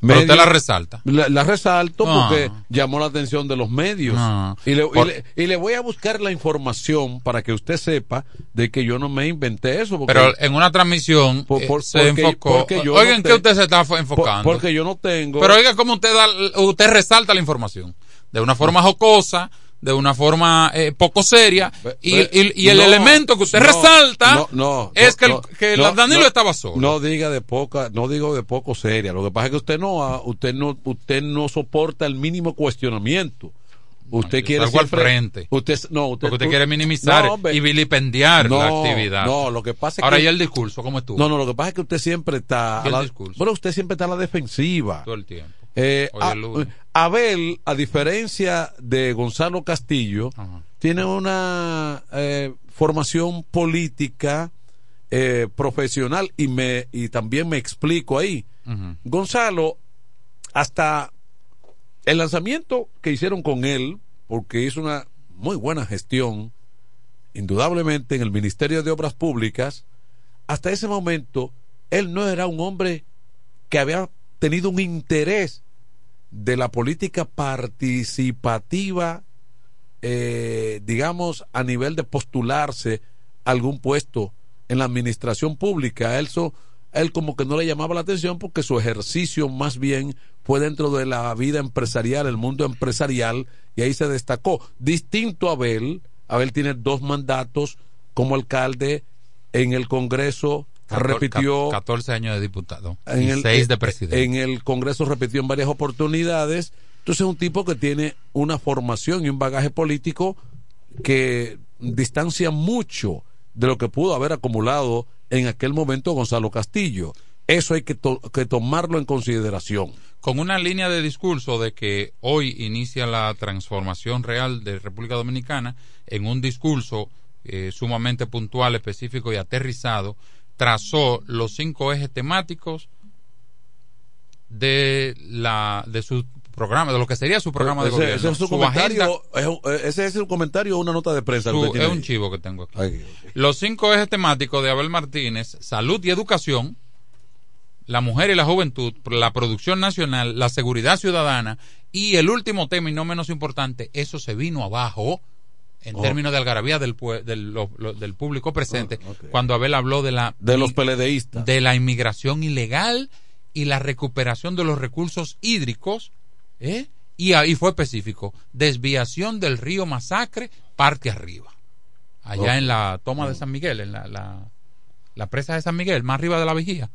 Pero usted la resalta. La, la resalto Ah. porque llamó la atención de los medios. Ah. Y, le, y le- y le voy a buscar la información para que usted sepa de que yo no me inventé eso. porque- Pero en una transmisión Por- eh, se enfocó. Porque yo Oigan, no te- usted se está por- enfocando. porque yo no tengo. Pero oiga cómo usted da, usted resalta la información. De una forma jocosa, de una forma eh, poco seria. Y, y- y el No, elemento que usted no, resalta no, es que, el- que Danilo estaba solo. No diga de poca, no digo de poco seria. Lo que pasa es que usted no, usted no, usted no soporta el mínimo cuestionamiento. Usted quiere salgo al siempre- frente. Usted, no, usted, Porque usted tú- quiere minimizar No, hombre. y vilipendiar la actividad. No, lo que pasa es Ahora que. y el discurso, ¿cómo estuvo? No, no, lo que pasa es que usted siempre está. ¿Y a el la- discurso? bueno, usted siempre está a la defensiva. Todo el tiempo. Eh, a-. Abel, a diferencia de Gonzalo Castillo, Ajá. tiene una eh, formación política eh, profesional y me y también me explico ahí. Gonzalo, hasta el lanzamiento que hicieron con él, porque hizo una muy buena gestión, indudablemente en el Ministerio de Obras Públicas, hasta ese momento él no era un hombre que había tenido un interés de la política participativa, eh, digamos, a nivel de postularse algún puesto en la administración pública. Él, so- él como que no le llamaba la atención porque su ejercicio más bien fue dentro de la vida empresarial, el mundo empresarial, y ahí se destacó. Distinto a Abel, Abel tiene dos mandatos como alcalde en el Congreso, Cator- repitió... ca- 14 años de diputado En y el, 6 de presidente. En el Congreso repitió en varias oportunidades. Entonces es un tipo que tiene una formación y un bagaje político que distancia mucho de lo que pudo haber acumulado en aquel momento Gonzalo Castillo. Eso hay que, to- que tomarlo en consideración. Con una línea de discurso de que hoy inicia la transformación real de República Dominicana en un discurso eh, sumamente puntual, específico y aterrizado, trazó los cinco ejes temáticos de la de su programa, de lo que sería su programa de ese, gobierno. ese es su Su comentario, agenda- es un- eh, ese es comentario o una nota de prensa. su- que tiene es un chivo que tengo aquí. Ay, Los cinco ejes temáticos de Abel Martínez, salud y educación, la mujer y la juventud, la producción nacional, la seguridad ciudadana y el último tema y no menos importante, eso se vino abajo en Oh. términos de algarabía del, del, lo- lo- del público presente Ah, cuando Abel habló de la De los peledeístas. de la inmigración ilegal y la recuperación de los recursos hídricos ¿eh? y ahí fue específico desviación del río Masacre parte arriba allá en la toma de San Miguel en la, la, la presa de San Miguel más arriba de la vigía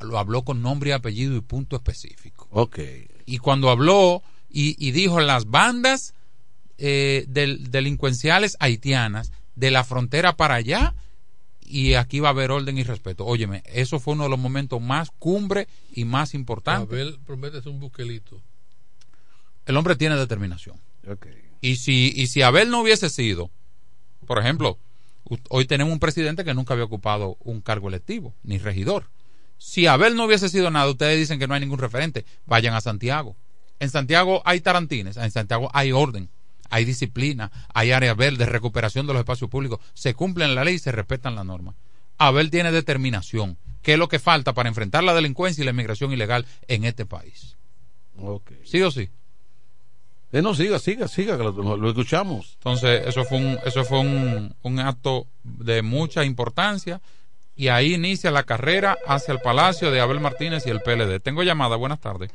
lo habló con nombre y apellido y punto específico Ok. y cuando habló y, y dijo las bandas eh, del- delincuenciales haitianas de la frontera para allá y aquí va a haber orden y respeto. Óyeme, eso fue uno de los momentos más cumbre y más importantes. Abel promete un buquelito. El hombre tiene determinación. Ok. Y si, y si Abel no hubiese sido, por ejemplo, hoy tenemos un presidente que nunca había ocupado un cargo electivo, ni regidor. Si Abel no hubiese sido nada, ustedes dicen que no hay ningún referente, vayan a Santiago. En Santiago hay tarantines, en Santiago hay orden, hay disciplina, hay áreas verdes, recuperación de los espacios públicos, se cumplen la ley y se respetan las normas. Abel tiene determinación, que es lo que falta para enfrentar la delincuencia y la inmigración ilegal en este país. ¿Sí o sí? Eh, no, siga, siga, siga, que lo, escuchamos. Entonces, eso fue un, eso fue un, un acto de mucha importancia y ahí inicia la carrera hacia el Palacio de Abel Martínez y el PLD. Tengo llamada, buenas tardes.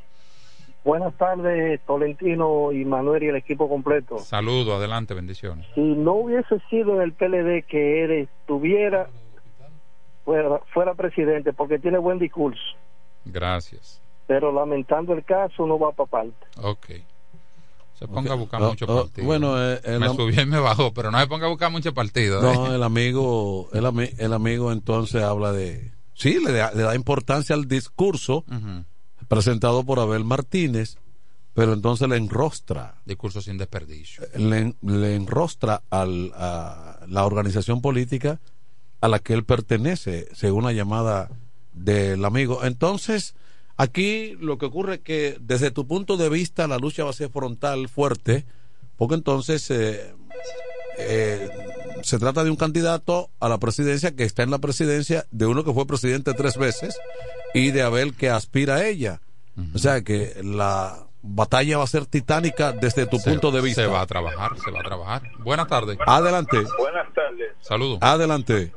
Buenas tardes, Tolentino y Manuel y el equipo completo. Saludo, adelante, bendiciones. Si no hubiese sido el PLD que él estuviera, fuera, fuera presidente, porque tiene buen discurso, Gracias. pero lamentando el caso no va para parte. Ok. Se ponga a buscar Ah, mucho ah, partido. bueno, eh, el me subió y me bajó, pero no se ponga a buscar mucho partido. ¿eh? No, el amigo, el, ami- el amigo entonces habla de... Sí, le da, le da importancia al discurso presentado por Abel Martínez, pero entonces le enrostra, Discurso sin desperdicio. le, le enrostra al, a la organización política a la que él pertenece, según la llamada del amigo. Entonces, aquí lo que ocurre es que desde tu punto de vista la lucha va a ser frontal, fuerte, porque entonces eh, eh, se trata de un candidato a la presidencia que está en la presidencia de uno que fue presidente tres veces y de Abel que aspira a ella. O sea que la batalla va a ser titánica desde tu Se- punto de vista. Se va a trabajar, se va a trabajar. Buenas tardes. Adelante. Buenas tardes. Saludos. Adelante.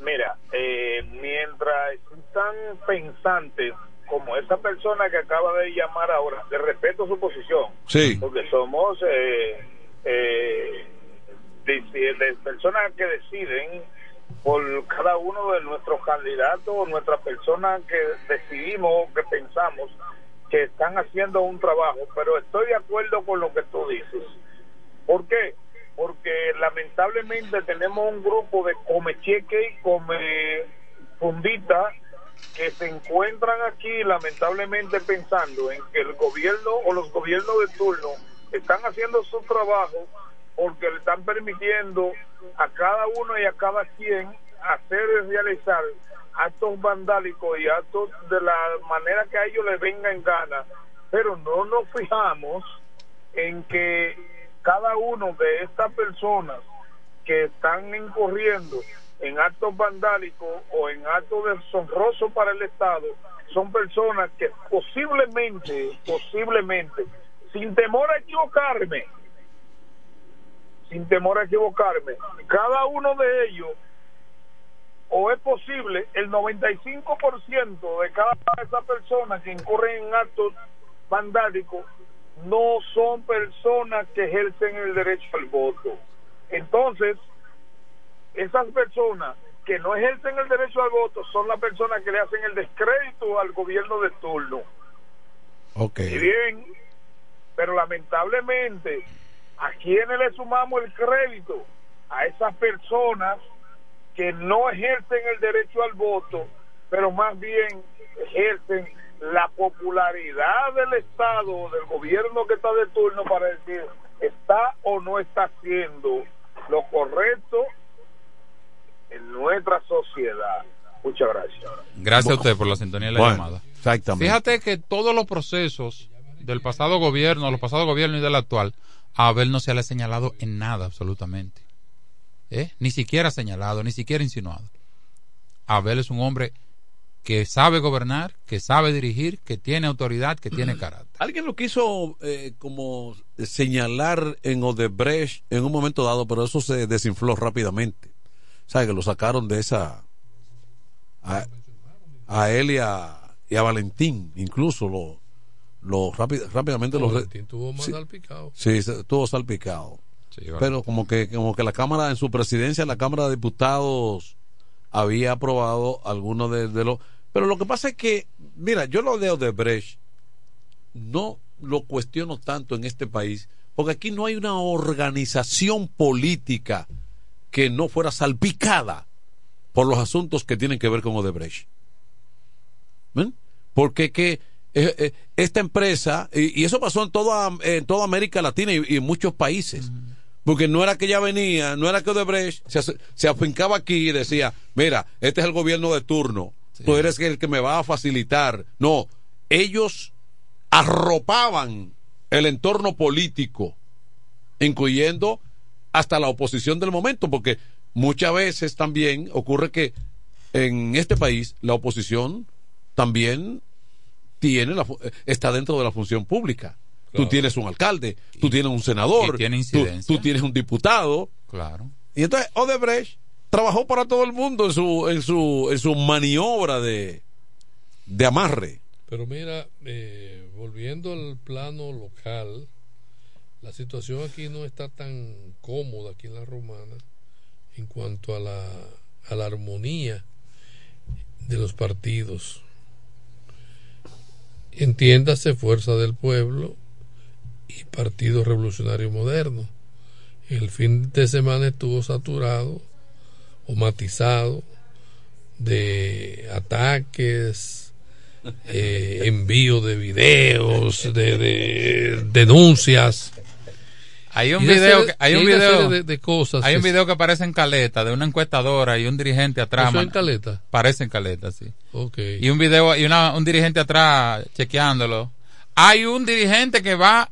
Mira, eh, mientras están pensantes como esa persona que acaba de llamar ahora, de respeto su posición, Sí. porque somos eh, eh, de, de personas que deciden por cada uno de nuestros candidatos o nuestras personas que decidimos, que pensamos que están haciendo un trabajo, pero estoy de acuerdo con lo que tú dices. ¿Por qué? Porque lamentablemente tenemos un grupo de come cheque y come fundita que se encuentran aquí lamentablemente pensando en que el gobierno o los gobiernos de turno están haciendo su trabajo porque le están permitiendo a cada uno y a cada quien hacer y realizar actos vandálicos y actos de la manera que a ellos les venga en gana, pero no nos fijamos en que cada uno de estas personas que están incurriendo en actos vandálicos o en actos deshonrosos para el Estado son personas que posiblemente, posiblemente, sin temor a equivocarme, sin temor a equivocarme, cada uno de ellos, o es posible, el 95% de cada una de esas personas que incurren en actos vandálicos no son personas que ejercen el derecho al voto. Entonces, esas personas que no ejercen el derecho al voto son las personas que le hacen el descrédito al gobierno de turno. Ok. Y bien, pero lamentablemente, ¿a quiénes le sumamos el crédito? A esas personas que no ejercen el derecho al voto, pero más bien ejercen la popularidad del Estado o del gobierno que está de turno para decir está o no está haciendo lo correcto en nuestra sociedad. Muchas gracias. Gracias a usted por la sintonía de la Bueno, llamada. Exactamente. Fíjate que todos los procesos del pasado gobierno, los pasados gobiernos y del actual, a Abel no se le ha señalado en nada absolutamente. ¿Eh? Ni siquiera señalado, ni siquiera insinuado. Abel es un hombre que sabe gobernar, que sabe dirigir, que tiene autoridad, que tiene carácter. Alguien lo quiso eh, como señalar en Odebrecht en un momento dado, pero eso se desinfló rápidamente. ¿Sabe? Que lo sacaron de esa. A, a él y a, y a Valentín, incluso lo, lo rápid- rápidamente lo. re- Valentín tuvo más sí, salpicado. Sí, estuvo salpicado. Pero como que, como que la Cámara, en su presidencia, la Cámara de Diputados había aprobado algunos de, de los. Pero lo que pasa es que, mira, yo lo de Odebrecht no lo cuestiono tanto en este país, porque aquí no hay una organización política que no fuera salpicada por los asuntos que tienen que ver con Odebrecht. ¿Ven? Porque que eh, eh, esta empresa, y, eso pasó en toda, en toda América Latina y, en muchos países, porque no era que ella venía, no era que Odebrecht se, se afincaba aquí y decía, mira, este es el gobierno de turno, tú eres el que me va a facilitar. No, ellos arropaban el entorno político, incluyendo hasta la oposición del momento, porque muchas veces también ocurre que en este país la oposición también tiene la, fu- está dentro de la función pública. Tú tienes un alcalde, tú tienes un senador, y tiene tú- incidencia. tú, tienes un diputado. Claro. Y entonces Odebrecht trabajó para todo el mundo en su en su en su maniobra de de amarre. Pero mira, eh, volviendo al plano local, la situación aquí no está tan cómoda aquí en la romana en cuanto a la, a la armonía de los partidos. Entiéndase Fuerza del Pueblo y Partido Revolucionario Moderno. El fin de semana estuvo saturado o matizado de ataques, eh, envío de videos, de, de denuncias. Hay un video, serie- que, hay un video, de, de cosas. hay un video que aparece en Caleta de una encuestadora y un dirigente atrás. ¿Eso en Caleta? Parece en Caleta, sí. Ok. Y un video y una, un dirigente atrás chequeándolo. Hay un dirigente que va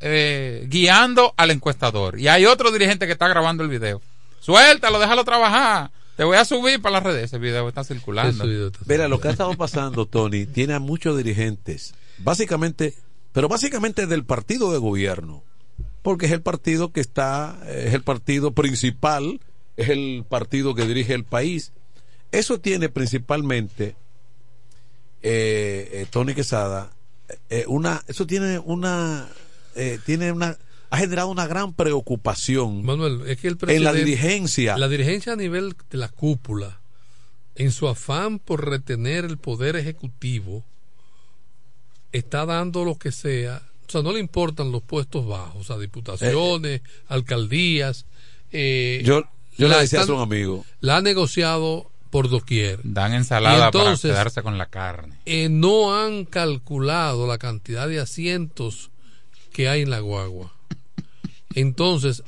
eh, guiando al encuestador y hay otro dirigente que está grabando el video. Suéltalo, déjalo trabajar. Te voy a subir para las redes. Ese video está circulando. Mira, lo que ha estado pasando, Tony, tiene a muchos dirigentes, básicamente, pero básicamente del partido de gobierno, porque es el partido que está, es el partido principal, es el partido que dirige el país. Eso tiene principalmente, eh, eh, Tony Quesada, eh, una, eso tiene una, eh, tiene una, ha generado una gran preocupación Manuel, es que el en la dirigencia. La dirigencia a nivel de la cúpula, en su afán por retener el poder ejecutivo, está dando lo que sea. O sea, no le importan los puestos bajos, o sea, diputaciones, alcaldías. eh, Yo, yo le la decía a un amigo, La ha negociado por doquier. Dan ensalada entonces, para quedarse con la carne. eh, no han calculado la cantidad de asientos que hay en la guagua. Entonces,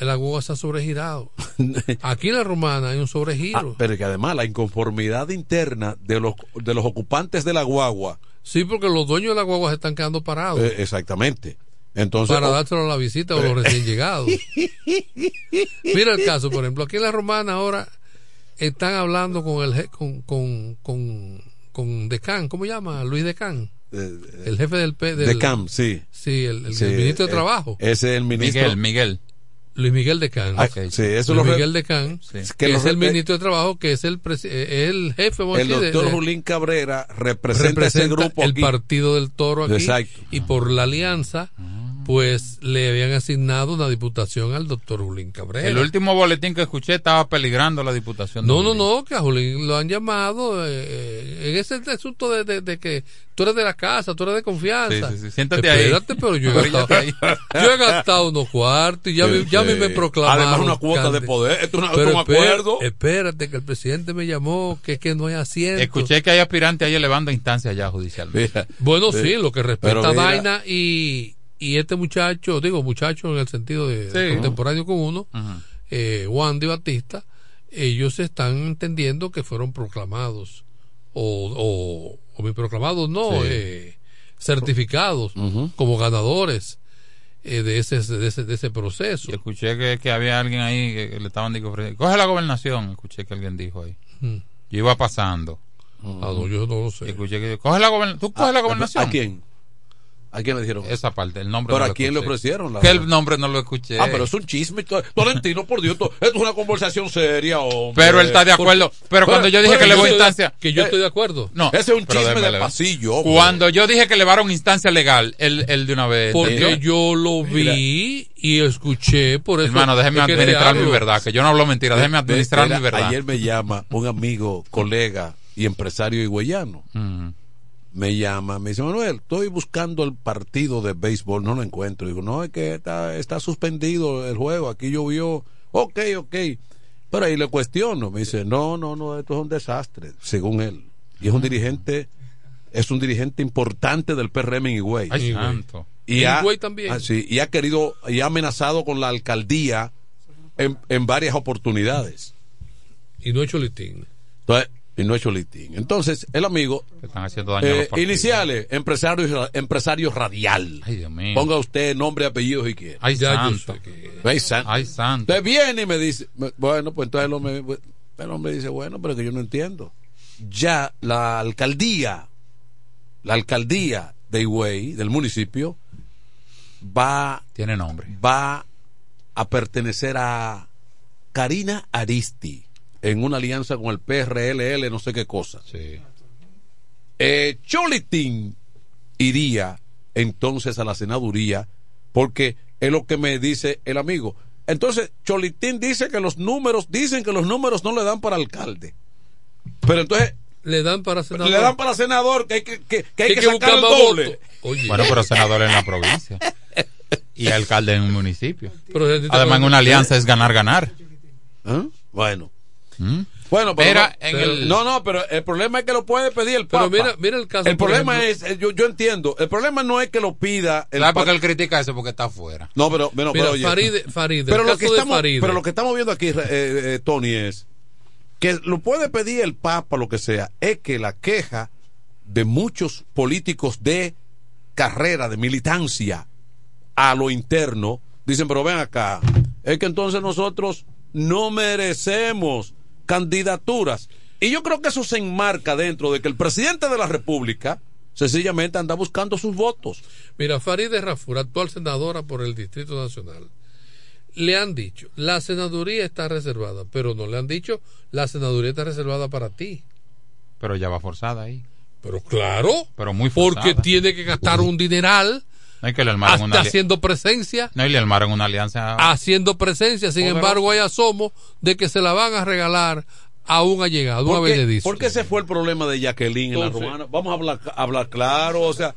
la guagua se ha sobregirado. Aquí en la romana hay un sobregiro. Ah, pero que además la inconformidad interna de los, de los ocupantes de la guagua. Sí, porque los dueños de la guagua se están quedando parados. eh, exactamente. Entonces, para dárselo a la visita o los recién llegados. Mira el caso, por ejemplo, aquí en la romana ahora están hablando con el je- con, con, con, con Decán, ¿cómo llama? Luis Decán. Eh, el jefe del, P- del Decán, sí. Sí, el, el- Sí, el ministro de eh, Trabajo. ese es el ministro. Miguel, Miguel. Luis Miguel Decán. Ah, sí, eso Luis lo Miguel Decán, Sí. que, es el ministro de Trabajo, que es el, eh, el jefe El decir, de- doctor de- Julín Cabrera representa, representa ese grupo el aquí. partido del toro aquí Exacto. y por la alianza pues le habían asignado una diputación al doctor Julín Cabrera El último boletín que escuché estaba peligrando la diputación. de no no Julín. no que a Julín lo han llamado eh, eh, en ese asunto de, de- de que tú eres de la casa tú eres de confianza Sí, sí, sí. Siéntate ahí. espérate pero yo he, gastado, yo he gastado unos cuartos y ya, me- ya a mí me proclamaron Además, una cuota de poder. Esto es un acuerdo. espérate que el presidente me llamó que es que no hay asiento Escuché que hay aspirantes ahí elevando instancias ya judicialmente. Bueno, sí, lo que respecta a Daina y, y este muchacho, digo muchacho en el sentido de Sí. contemporáneo con uno, eh, Wandy Batista, ellos están entendiendo que fueron proclamados, o, o, o bien proclamados, no, Sí. eh, certificados como ganadores eh, de, ese, de, ese, de ese proceso. Y escuché que, que había alguien ahí que, que le estaban digo, coge la gobernación. Escuché que alguien dijo ahí. Mm. Yo iba pasando. Ah, no, yo no lo sé. Y escuché que coge la gobernación. ¿Tú coges la gobernación? ¿A quién? ¿A quién le dijeron? Esa parte, el nombre. ¿Pero no a quién le ofrecieron? la Que el nombre no lo escuché. Ah, pero es un chisme. to- Tolentino, por Dios, esto es una conversación seria, hombre. Pero él está de acuerdo. Pero cuando yo dije que le voy a instancia. Que yo Eh, estoy de acuerdo. No. Ese es un chisme de pasillo. hombre. Cuando yo dije que elevaron instancia legal, él, él de una vez. Porque yo lo vi y escuché, por eso. Hermano, déjeme es administrar mi verdad, que yo no hablo mentira, déjeme administrar mira, mi verdad. Ayer me llama un amigo, colega y empresario higüeyano. Ujú. Me llama, me dice, Manuel, estoy buscando el partido de béisbol, no lo encuentro. Digo, no, es que está, está suspendido el juego, aquí llovió. Ok, ok. Pero ahí le cuestiono, me dice, no, no, no, esto es un desastre, según él. Y es un dirigente, es un dirigente importante del PRM en Higüey. Ay, santo. Y ha, Higüey también. ah, sí, y ha querido, y ha amenazado con la alcaldía en, en varias oportunidades. Y no he hecho litín. Entonces, y no he hecho litín. Entonces, el amigo, Que están haciendo daño eh, iniciales, empresario, empresario radial. Ay, Dios mío. Ponga usted nombre, apellido si quiere. Ay, Ya santo. Ay, san- Ay, santo. Entonces viene y me dice, bueno, pues entonces el hombre, el hombre dice, bueno, pero que yo no entiendo. Ya la alcaldía, la alcaldía de Higüey, del municipio, va, Tiene nombre. va a pertenecer a Karina Aristi en una alianza con el PRLL, no sé qué cosa. Sí. Eh, Cholitín iría entonces a la senaduría porque es lo que me dice el amigo. Entonces, Cholitín dice que los números, dicen que los números no le dan para alcalde. Pero entonces, Le dan para senador. le dan para senador, que hay que, que, que hay Que que, hay que sacar el doble. Oye, Bueno, pero senador en la provincia. Y alcalde en un municipio. pero Además, en una alianza es ganar, ganar. ¿Ah? Bueno. ¿Mm? Bueno, pero, Era no, en pero- el- no, no, pero el problema es que lo puede pedir el Papa. Pero mira, mira el caso. el problema ejemplo. es, eh, yo, yo entiendo, el problema no es que lo pida el ¿Sabes por qué pa- él critica eso? Porque está afuera. No, pero, bueno, Mira, pero, oye, Faride, Faride, pero lo que estamos, Faride. pero lo que estamos viendo aquí, eh, eh, Tony, es que lo puede pedir el Papa, lo que sea, es que la queja de muchos políticos de carrera, de militancia, a lo interno, dicen, pero ven acá, es que entonces nosotros no merecemos candidaturas. Y yo creo que eso se enmarca dentro de que el presidente de la República sencillamente anda buscando sus votos. Mira, Farideh Rafur, actual senadora por el Distrito Nacional, le han dicho, la senaduría está reservada, pero no le han dicho, la senaduría está reservada para ti. Pero ya va forzada ahí. Pero claro, Pero muy forzada. porque tiene que gastar un dineral No hay que le armaron una haciendo presencia, No, y le armaron una alianza. haciendo presencia. Sin Poderoso. embargo, hay asomo de que se la van a regalar a un allegado, un ¿Por qué, abelledizo. por qué ese fue el problema de Jacqueline en la Entonces- romana? Vamos a hablar, hablar claro, o sea.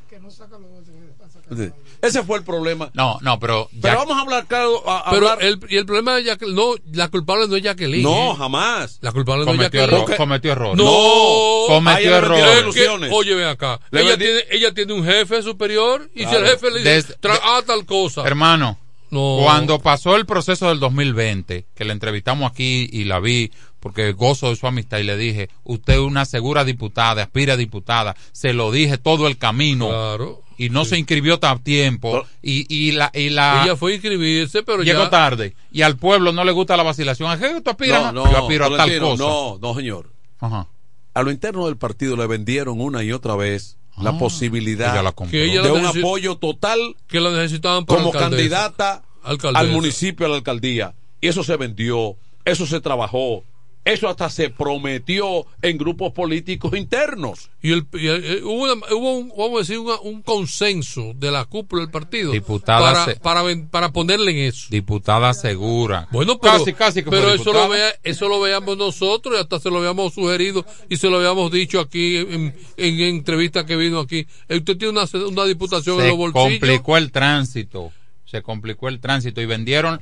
Ese fue el problema. No, no, pero. Pero vamos a hablar claro. a- a Pero hablar- el, y el problema de Jacqueline, no, la culpable no es Jacqueline. no, ¿eh? jamás. La culpable no es cometió, Jacqueline. error, cometió error. No, a cometió ella le vendieron error. Es que, ilusiones. oye, ven acá. Le Ella vendí- tiene, ella tiene un jefe superior y si el jefe le dice, Desde- ah, tal cosa. Hermano, No. cuando pasó el proceso del 2020, que la entrevistamos aquí y la vi, porque gozo de su amistad y le dije, usted es una segura diputada, aspira a diputada, se lo dije todo el camino Claro. y no se inscribió a tiempo y, y la... Y la Ella fue a inscribirse, pero Llegó ya. tarde y al pueblo no le gusta la vacilación. ¿A qué tú aspiras? no, no, Yo aspiro a tal cosa. no, no, señor. Ajá. a lo interno del partido le vendieron una y otra vez la Ah, posibilidad la. Que ella de un apoyo total que la necesitaban para como alcaldesa. candidata Alcaldesa. al municipio, a la alcaldía. Y eso se vendió, eso se trabajó, eso hasta se prometió en grupos políticos internos. Y, el, y el- eh, hubo, una- hubo un, vamos a decir, una- un consenso de la cúpula del partido Diputada para, se- para, ven- para ponerle en eso. Diputada segura. Bueno, pero, casi, casi que pero eso, lo vea, eso lo veamos nosotros y hasta se lo habíamos sugerido y se lo habíamos dicho aquí en, en, entrevista que vino aquí. Eh, Usted tiene una, una diputación en se los bolsillos. complicó el tránsito se complicó el tránsito y vendieron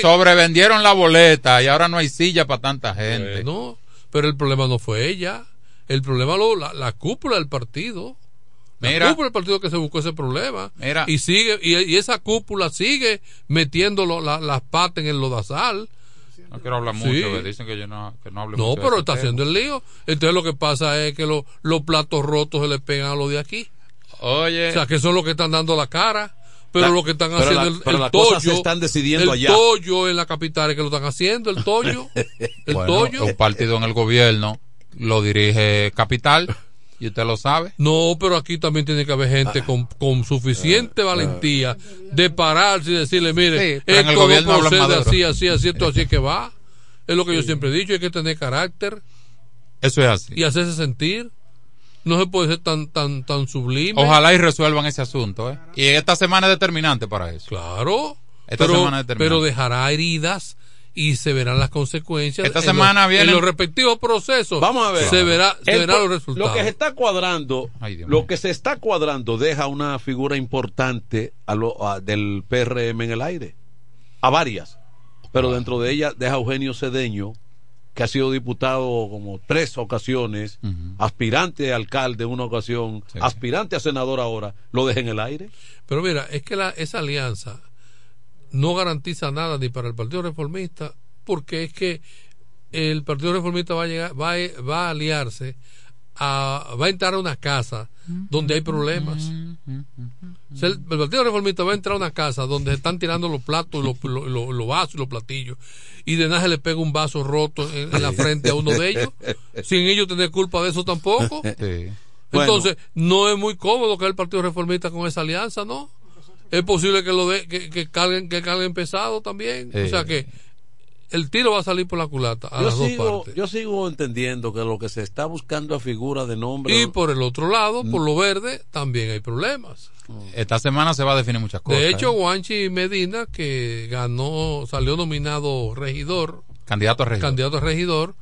sobrevendieron la boleta y ahora no hay silla para tanta gente No, pero el problema no fue ella. El problema lo, la, la cúpula del partido. La Mira. cúpula del partido que se buscó ese problema. Mira. Y sigue, y, y esa cúpula sigue metiendo lo- la- las patas en el lodazal. no quiero hablar mucho Sí. que dicen que yo no, que no hable No, mucho de pero está tema. haciendo el lío. Entonces lo que pasa es que lo- los platos rotos se le pegan a los de aquí. Oye. O sea, que son los que están dando la cara. Pero La- lo que están haciendo la- el, pero el las tollo. cosas se están decidiendo el allá. tollo en la capital es que lo están haciendo, el tollo. el Bueno, tollo. un partido en el gobierno lo dirige Capital y usted lo sabe No, pero aquí también tiene que haber gente con, con suficiente valentía de pararse y decirle, mire, Sí, en el esto gobierno no procede así, así, así, esto así es que va. Es lo que yo siempre he dicho, hay que tener carácter eso es así y hacerse sentir. No se puede ser tan, tan, tan sublime. ojalá y resuelvan ese asunto ¿eh? y esta semana es determinante para eso Claro. esta pero, semana es determinante pero dejará heridas y se verán las consecuencias. Esta en semana los, vienen- en los respectivos procesos. Vamos a ver. Se verá, se El los resultados. Lo que se está cuadrando, Ay, lo mío. que se está cuadrando deja una figura importante a lo- a- del PRM en el aire. A varias. Pero dentro de ella deja a Eugenio Cedeño, que ha sido diputado como tres ocasiones, aspirante a alcalde una ocasión, Sí. aspirante a senador ahora, lo deja en el aire. Pero mira, es que la, esa alianza no garantiza nada ni para el Partido Reformista, porque es que el Partido Reformista va a llegar, va a, va a aliarse, a, va a entrar a una casa donde hay problemas. O sea, el, el Partido Reformista va a entrar a una casa donde se están tirando los platos, los, los, los- los vasos y los platillos, y de nada se le pega un vaso roto en, en la frente a uno de ellos, sin ellos tener culpa de eso tampoco. Sí. Entonces, no es muy cómodo que el Partido Reformista con esa alianza, ¿no? Es posible que lo de, que, que carguen, que carguen pesado también. Sí. O sea que el tiro va a salir por la culata a Yo las dos sigo, partes. yo sigo entendiendo que lo que se está buscando a figura de nombre. Y por el otro lado, por Mm. lo verde, también hay problemas. esta semana se va a definir muchas cosas De hecho, ¿eh? Juanchi Medina, que ganó, salió nominado regidor, candidato a regidor. candidato a regidor,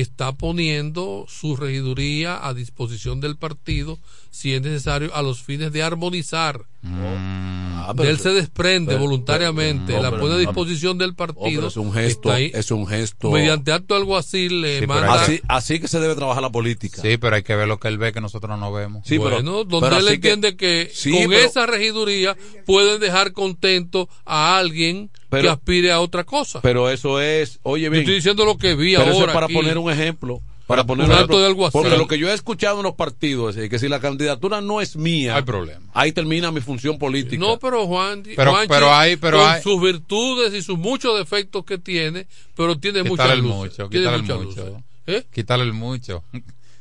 está poniendo su regiduría a disposición del partido, si es necesario, a los fines de armonizar. Ah, de él se desprende pero- voluntariamente, pero- no, la pone a disposición del Oh, partido. es un gesto, está ahí, es un gesto. mediante acto alguacil le Sí, pero manda. Así, así que se debe trabajar la política. sí pero hay que ver lo que él ve que nosotros no vemos Sí, pero- bueno, donde pero él así que- entiende que, Sí, con pero- esa regiduría pueden dejar contento a alguien que Pero- aspire a otra cosa. Pero eso es, oye Yo bien, estoy diciendo lo que vi pero eso ahora. es para aquí. poner un ejemplo. Para poner un ejemplo. de alguacil. Porque lo que yo he escuchado en los partidos es que si la candidatura no es mía, hay problema ahí termina mi función política. No, pero Juan, Pero- Juanchi, pero hay- pero con hay- sus virtudes y sus muchos defectos que tiene, pero tiene muchas luces. mucho tiene quitarle el mucho luces. ¿Eh? quitarle el mucho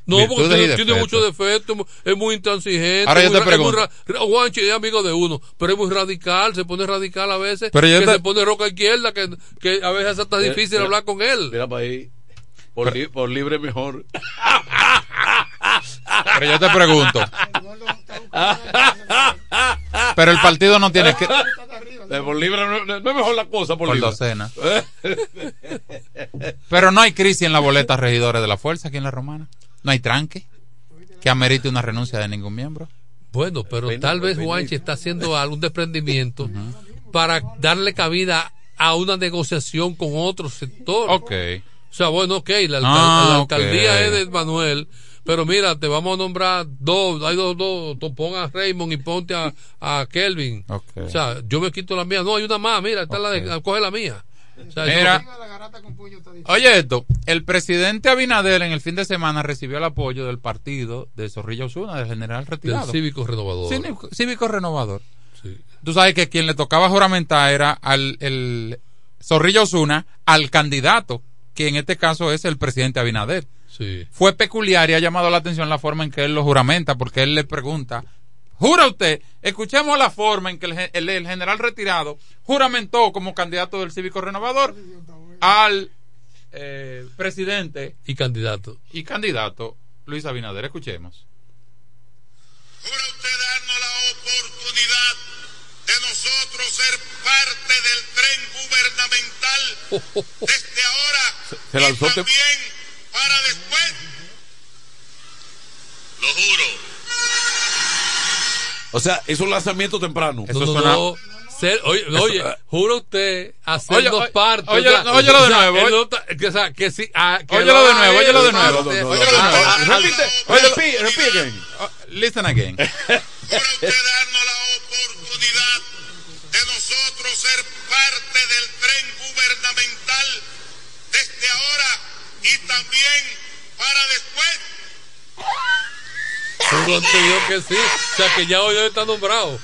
No, porque tiene, tiene defectos. muchos defectos, es muy intransigente. Ahora yo te ra- es muy pregunto. ra- Juanchi es amigo de uno, pero es muy radical, se pone radical a veces, Pero yo que te- se pone roca izquierda, que, que a veces hasta Mira, difícil mira, hablar con él. Mira para ahí. Por, li- por libre mejor. pero yo te pregunto pero el partido no tiene que Eh, Por libre no, no es mejor la cosa por, por libre. docena pero no hay crisis en la boleta regidores de la fuerza aquí en la romana no hay tranque que amerite una renuncia de ningún miembro Bueno, pero tal vez pena. Juanchi está haciendo algún desprendimiento para darle cabida a una negociación con otro sector. ok O sea, bueno, ok, la, alcal- Ah, la alcaldía es de Manuel, pero mira, te vamos a nombrar dos, hay dos, dos, tú pon a Raymond y ponte a, a Kelvin. Ok. O sea, yo me quito la mía, no, hay una más, mira, está la de, coge la mía. O sea, Mira, oye esto, el presidente Abinader en el fin de semana recibió el apoyo del partido de Zorrilla Osuna, del general del retirado. cívico renovador. Cívico, cívico renovador. Sí. Tú sabes que quien le tocaba juramentar era al el Zorrilla Osuna, al candidato, que en este caso es el presidente Abinader. Sí. fue peculiar y ha llamado la atención la forma en que él lo juramenta, porque él le pregunta, ¿jura usted? Escuchemos la forma en que el, gen- el- el general retirado juramentó como candidato del Cívico Renovador al eh, presidente Y candidato. y candidato Luis Abinader. Escuchemos. de nosotros ser parte del tren gubernamental desde ahora Se lanzó te- también para después. Lo juro. O sea, es un lanzamiento temprano. No, no, no. Ser- oye, Eso, oye, juro usted hacer Oye, dos oye, partes. óyelo- o sea, óyelo de o sea, nuevo, oye. que, o sea, que sí, ah, que Óyelo lo de nuevo, óyelo de nuevo. Óyelo de nuevo. Repite, óyelo- Repeat, repeat again. Listen again. De nosotros ser parte del tren gubernamental desde ahora y también para después. Juro ante Dios que sí. O sea, que ya hoy está nombrado.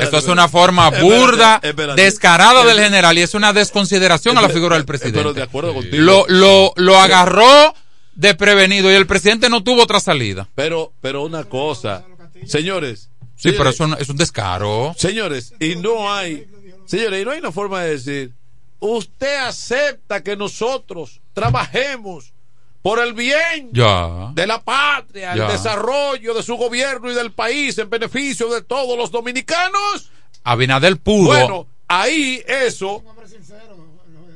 Esto es una forma burda, descarada del general y es una desconsideración a la figura del presidente. Pero de acuerdo contigo. Lo, lo, lo agarró desprevenido y el presidente no tuvo otra salida. Pero, pero una cosa, señores. Sí, pero es un, es un descaro. Señores, y no hay, señores, y no hay una forma de decir, usted acepta que nosotros trabajemos por el bien Ya. de la patria, Ya. el desarrollo de su gobierno y del país en beneficio de todos los dominicanos. Abinader pudo. Bueno, ahí eso,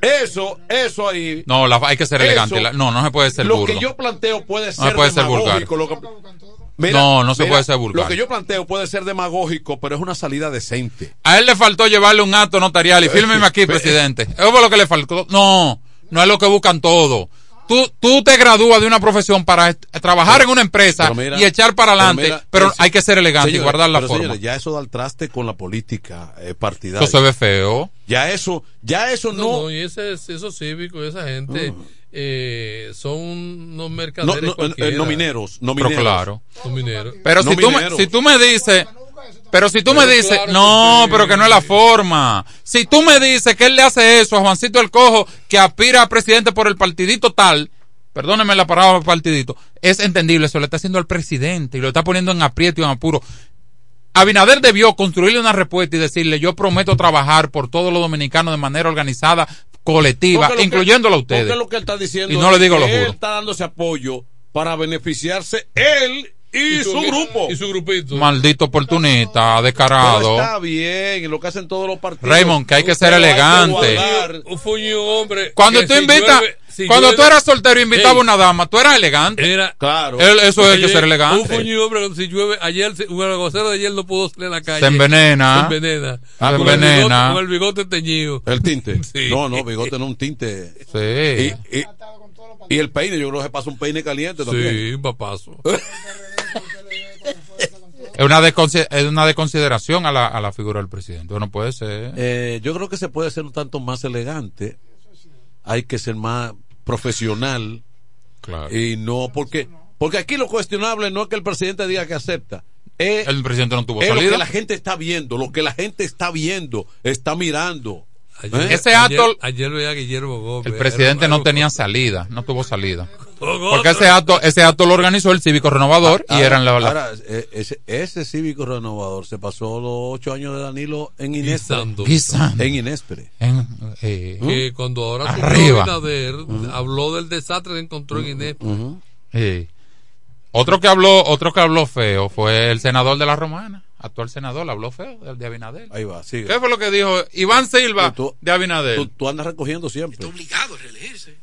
eso, eso ahí. no, la- hay que ser Eso, elegante. La- no, no se puede ser lo que yo planteo puede No ser puede ser vulgar. demagógico. lo que- No, no se puede ser vulgar. Lo que yo planteo puede ser demagógico, pero es una salida decente. A él le faltó llevarle un acto notarial y fírmeme aquí, presidente. Eso fue lo que le faltó. No, no es lo que buscan todo. Tú, tú te gradúas de una profesión para trabajar en una empresa mira, y echar para adelante, mira, pero, eso- hay que ser elegante y guardar la pero forma. ya eso da el traste con la política eh, partidaria. Eso se ve feo. Ya eso, ya eso No, no. no, y ese, esos cívicos, esa gente, Mm. Eh, son unos No, mercaderes no, eh, no mineros, no Pero mineros. claro. Son mineros. Pero No si, tú me, mineros. si tú me dices, pero si tú Pero me dices, claro no, sí. pero que no es la forma. Si tú me dices que él le hace eso a Juancito el Cojo, que aspira a presidente por el partidito tal, perdóneme la palabra partidito, es entendible, eso le está haciendo al presidente y lo está poniendo en aprieto y en apuro. Abinader debió construirle una respuesta y decirle, yo prometo trabajar por todos los dominicanos de manera organizada, colectiva, Porque lo que- incluyéndolo a ustedes. Porque lo que él está diciendo Y no le digo, que lo él juro. está dándose apoyo para beneficiarse él y, su, grupo. Y su grupito. Maldito oportunista, Pero descarado. está bien, lo que hacen todos los partidos. Raymond, que hay que ser Pero elegante. Un hombre. Cuando tú si invitas, llueve- si cuando tú eras soltero y invitabas Ey, a una dama, tú eras elegante. Era, Claro. Él- eso hay que ser elegante. Un fuño hombre, si llueve, ayer, si- un aguacero de ayer no pudo salir a la calle. Se envenena. Se envenena. Ah, se Con el envenena. bigote- Con el bigote teñido. El tinte. Sí. No, no, bigote no un tinte. Sí. Y, y- y el peine, yo creo que se pasa un peine caliente también. Sí, un papazo. Es una, es una desconsideración a la, a la figura del presidente. No puede ser. Eh, yo creo que se puede ser un tanto más elegante. Hay que ser más profesional. Claro. Y no, porque, porque aquí lo cuestionable no es que el presidente diga que acepta. Es, El presidente no tuvo es lo salida. que la gente está viendo, lo que la gente está viendo, está mirando. Ayer, ¿Eh? Ese acto- Ayer veía a Guillermo Gómez. El presidente no Era- tenía salida, no tuvo salida. Porque ese acto, ese acto lo organizó el Cívico Renovador y Ahora- eran la, la- ahora, eh, ese, ese cívico renovador se pasó los ocho años de Danilo en Inespre. Guisando. Guisando. En Inespre. en- eh, Que cuando ahora Arriba. Abinader, habló del desastre que encontró en Inés. eh. Otro que habló, otro que habló feo fue el senador de la Romana, actual senador, habló feo del de Abinader. Ahí va, sigue. ¿Qué fue lo que dijo Iván Silva tú- de Abinader? Tú, tú andas recogiendo siempre. Está obligado a reelegirse.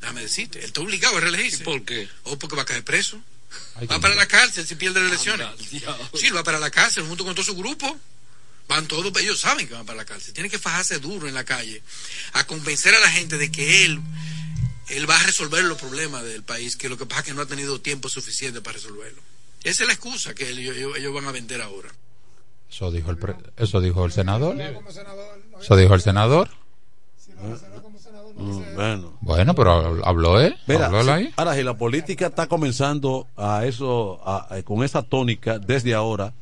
Déjame decirte, él está obligado a reelegirse. ¿Por qué? O porque va a caer preso. va para la cárcel si pierde las elecciones. Sí, va para la cárcel junto con todo su grupo. Van todos, ellos saben que van para la cárcel. Tienen que fajarse duro en la calle a convencer a la gente de que él, él va a resolver los problemas del país, que lo que pasa es que no ha tenido tiempo suficiente para resolverlo. Esa es la excusa que él- ellos, ellos van a vender ahora. Eso dijo el, pre- eso dijo el senador. Eso dijo el senador. Mm, bueno. Bueno, pero habló él. Mira, habló él ahí. ahora si la política está comenzando a eso, a- a- con esa tónica desde ahora,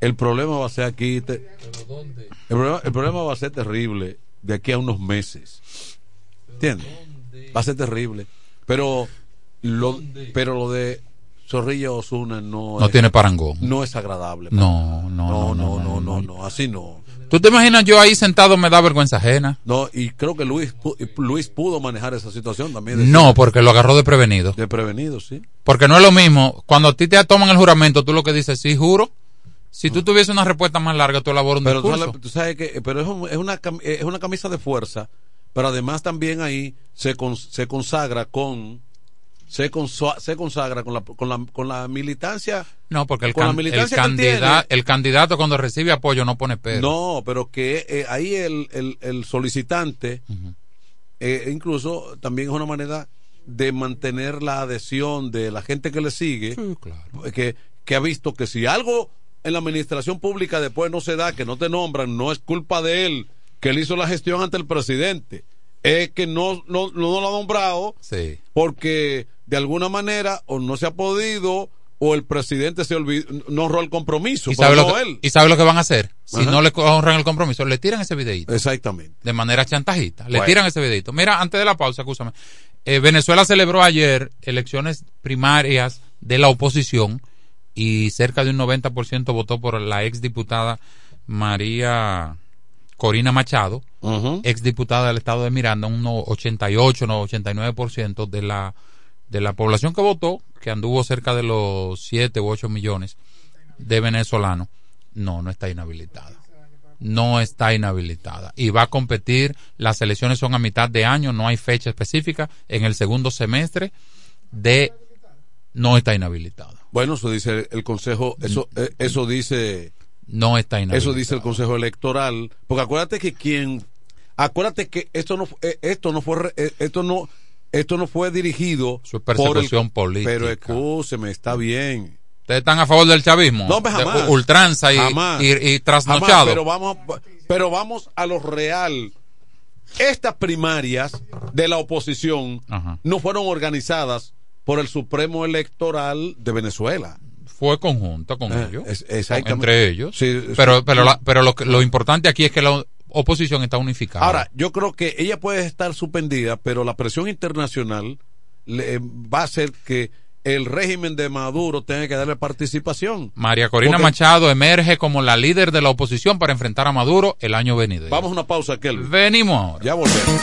el problema va a ser aquí, te- el, problema, el problema va a ser terrible de aquí a unos meses. ¿Entiendes? Va a ser terrible. Pero Lo, pero lo de Zorrilla Osuna no, No es- tiene parangón. No es agradable. No, no, no, no, no, no, no, así no. ¿Tú te imaginas yo ahí sentado me da vergüenza ajena? No, y creo que Luis, Luis pudo manejar esa situación también. No, porque lo agarró de prevenido. De prevenido, sí. Porque no es lo mismo. Cuando a ti te toman el juramento, tú lo que dices, sí, juro. Si tú tuviese una respuesta más larga, tú elaboras un Pero discurso. tú sabes que pero es, un- es una es una camisa de fuerza, pero además también ahí se cons- se consagra con se, consua- se consagra con la, con la con la militancia No, porque el, con la can- el, militancia que él candida- tiene. el candidato cuando recibe apoyo no pone pero. No, pero que eh, ahí el, el, el solicitante eh, incluso también es una manera de mantener la adhesión de la gente que le sigue, que, que ha visto que si algo en la administración pública después no se da, que no te nombran, no es culpa de él, que él hizo la gestión ante el presidente, es que no, no, no lo ha nombrado Sí. porque de alguna manera o no se ha podido o el presidente se olvidó, no honró el compromiso, ¿Y sabe, lo que, él. ¿Y sabe lo que van a hacer? Si Ajá. no le honran el compromiso, le tiran ese videito. Exactamente. De manera chantajista. Le Bueno. tiran ese videito. Mira, antes de la pausa, escúchame. Eh, Venezuela celebró ayer elecciones primarias de la oposición y cerca de un 90% votó por la ex diputada María Corina Machado, ex diputada del estado de Miranda, un no- 88, no, 89% de la, de la población que votó, que anduvo cerca de los 7 u 8 millones de venezolanos, no, no está inhabilitada. No está inhabilitada. Y va a competir, las elecciones son a mitad de año, no hay fecha específica, en el segundo semestre de no está inhabilitada. Bueno, eso dice el Consejo, eso, eh, eso dice... No está inhabilitada. Eso dice el Consejo Electoral. Porque acuérdate que quien... Acuérdate que esto no, eh, esto no fue... eh, Esto no, esto no fue dirigido Su persecución política. Pero escúcheme, está bien. ¿Ustedes están a favor del chavismo? No, pues De jamás. ultranza y, Jamás. y, y trasnochado. Jamás, pero vamos, pero vamos a lo real. Estas primarias de la oposición no fueron organizadas por el Supremo Electoral de Venezuela. Fue conjunto con Eh, ellos. exactamente. Entre ellos. Sí, pero pero, la- pero lo, lo importante aquí es que la oposición está unificada. Ahora, yo creo que ella puede estar suspendida, pero la presión internacional le- va a hacer que el régimen de Maduro tenga que darle participación. María Corina Porque- Machado emerge como la líder de la oposición para enfrentar a Maduro el año venidero. Vamos a una pausa, Kelvin. Venimos ahora. Ya volvemos.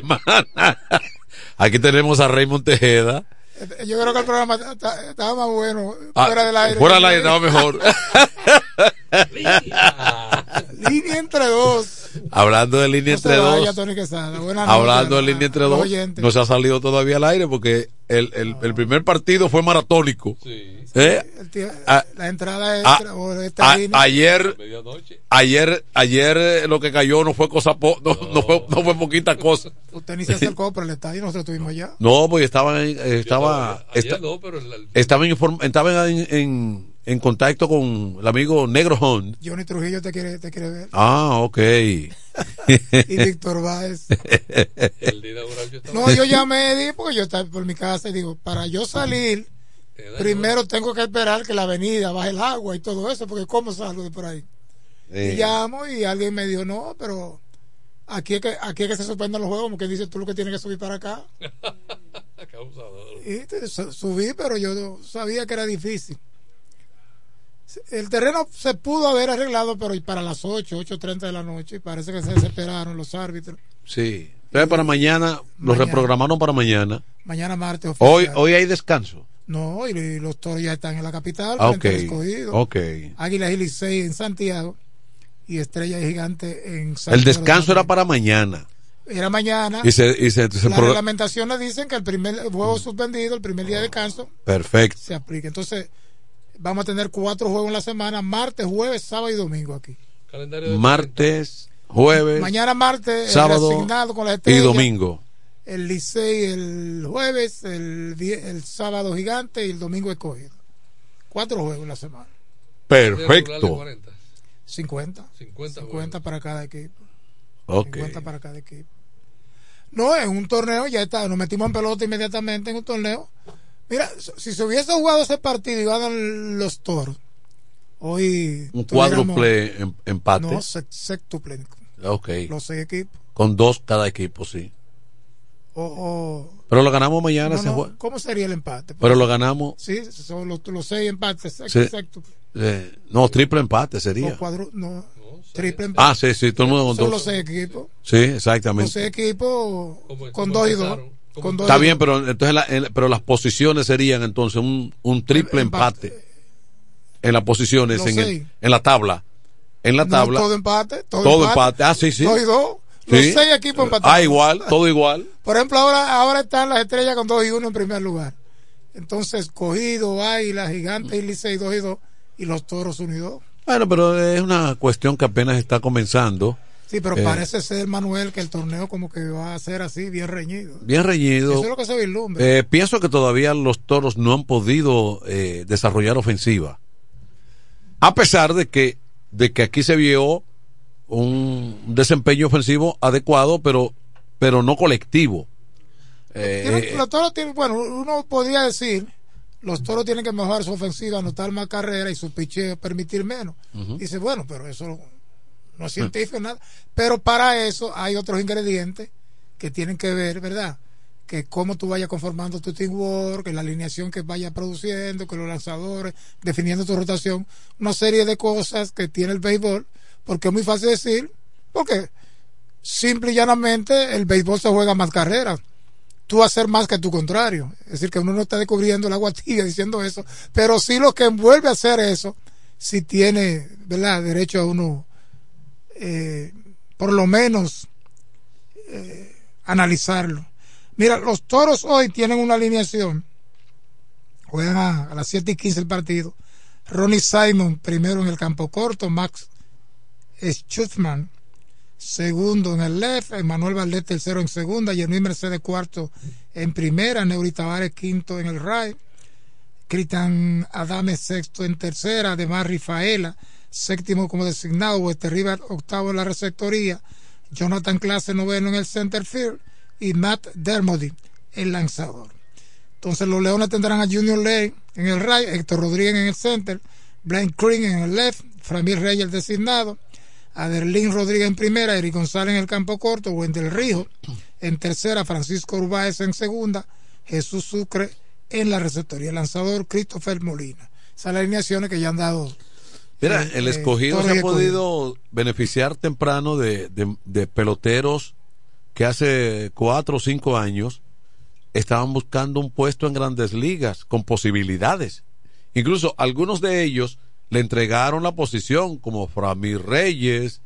Semana. Aquí tenemos a Raymond Tejeda. Yo creo que el programa estaba más bueno Ah, fuera del aire. Fuera del aire estaba mejor. Línea entre dos. Hablando de línea No se entre vaya, dos. Noches, Hablando de línea entre dos. oyentes. No se ha salido todavía al aire porque el, el, el primer partido fue maratónico. ¿Eh? El tío- la entrada ah, extra a- línea. ayer, ayer, ayer eh, lo que cayó no fue cosa, po- no, no fue, no fue poquita cosa. Usted ni se acercó por el estadio, nosotros estuvimos allá. No, porque estaba, en- eh, estaba, estaba, estaba en, en, en contacto con el amigo Negro Hunt. Johnny Trujillo te quiere, te quiere ver. Ah, ok. Y Víctor Báez. No, yo llamé, di, porque yo estaba por mi casa y digo, para yo salir, primero tengo que esperar que la avenida baje el agua y todo eso, porque ¿cómo salgo de por ahí? Y llamo y alguien me dijo, no, pero aquí es que, aquí es que se suspenden los juegos, porque dice tú lo que tienes que subir para acá. Y te- su- subí, pero yo sabía que era difícil. El terreno se pudo haber arreglado, pero para las 8, 8.30 de la noche, y parece que se desesperaron los árbitros. Sí. Entonces para mañana, lo Mañana. reprogramaron para mañana. Mañana martes Hoy, hoy hay descanso. No, y, los toros ya están en la capital. Ah, frente al ok. Escogido. Ok. Águilas y Licey en Santiago y Estrella y Gigante en San El descanso era para mañana. Era mañana. Y se, y se, se Las pro- reglamentaciones dicen que el primer juego suspendido, el primer día de descanso, Perfecto. se aplica. Entonces, vamos a tener cuatro juegos en la semana, martes, jueves, sábado y domingo aquí. Martes, jueves, Mañana martes, sábado y domingo. El Licey el jueves, el, el sábado gigante y el domingo escogido. Cuatro juegos en la semana. Perfecto. 50. 50, para cada equipo. Ok. 50 para cada equipo. No, en un torneo ya está, nos metimos en pelota inmediatamente en un torneo. Mira, si se hubiese jugado ese partido y ganan los toros, Hoy. Un cuádruple em, empate. No, sextuple. Ok. Los seis equipos. Con dos cada equipo, sí. O, Pero lo ganamos mañana ¿Cómo sería el empate? Pero lo ganamos. Sí, son los, seis empates. Sí. no, triple empate sería. no, triple empate. Ah, sí, sí, todo el mundo con Son los seis equipos. Sí, exactamente. Los seis equipos con dos y dos. Está bien, pero entonces pero las posiciones serían entonces un, un triple empate. en las posiciones en, el, en la tabla. En la tabla. todo empate. Todo, empate. Ah, sí, sí. Dos y dos. Los seis equipos empatados. Ah, igual, todo igual. Por ejemplo, ahora, ahora están las estrellas con 2 y 1 en primer lugar. Entonces, cogido, Águila, Gigante y Licey 2 y 2 y los Toros unidos. Bueno, pero es una cuestión que apenas está comenzando. Sí, pero eh, parece ser, Manuel, que el torneo como que va a ser así, bien reñido. Bien reñido. Eso es lo que se vislumbra. Eh, pienso que todavía los toros no han podido eh, desarrollar ofensiva. A pesar de que, de que aquí se vio un desempeño ofensivo adecuado, pero, pero no colectivo. Eh, los toros tienen, bueno, uno podría decir, los toros tienen que mejorar su ofensiva, anotar más carrera y su piche permitir menos. Dice, bueno, pero eso no es científico, nada. Pero para eso hay otros ingredientes que tienen que ver, ¿verdad? Que cómo tú vayas conformando tu teamwork, que la alineación que vaya produciendo, que los lanzadores, definiendo tu rotación, una serie de cosas que tiene el béisbol porque es muy fácil decir, porque simple y llanamente el béisbol se juega más carreras. Tú hacer más que tu contrario. Es decir, que uno no está descubriendo el agua diciendo eso, pero sí lo que envuelve a hacer eso, si tiene, ¿verdad?, derecho a uno, eh, por lo menos, eh, analizarlo. Mira, los toros hoy tienen una alineación, juegan a, a las 7 y 15 el partido. Ronnie Simon primero en el campo corto, Max Schutzman, segundo en el left, Manuel Valdés tercero en segunda, Jeremy Mercedes cuarto en primera, Neuri Tavares quinto en el right, Cristian Adame sexto en tercera, además Rifaela séptimo como designado, Wester River octavo en la receptoría, Jonathan Clase noveno en el center field y Matt Dermody el lanzador. Entonces los Leones tendrán a Junior Lane en el right, Héctor Rodríguez en el center, Blaine Green en el left, Framil Reyes el designado, Adelín Rodríguez en primera, Eric González en el campo corto, Wendel Rijo en tercera, Francisco Urbáez en segunda, Jesús Sucre en la receptoría, el lanzador Christopher Molina. Esas alineaciones que ya han dado. Mira, eh, el escogido eh, se ha podido beneficiar temprano de, de, peloteros que hace cuatro o cinco años estaban buscando un puesto en grandes ligas con posibilidades. Incluso algunos de ellos le entregaron la posición como Framir Reyes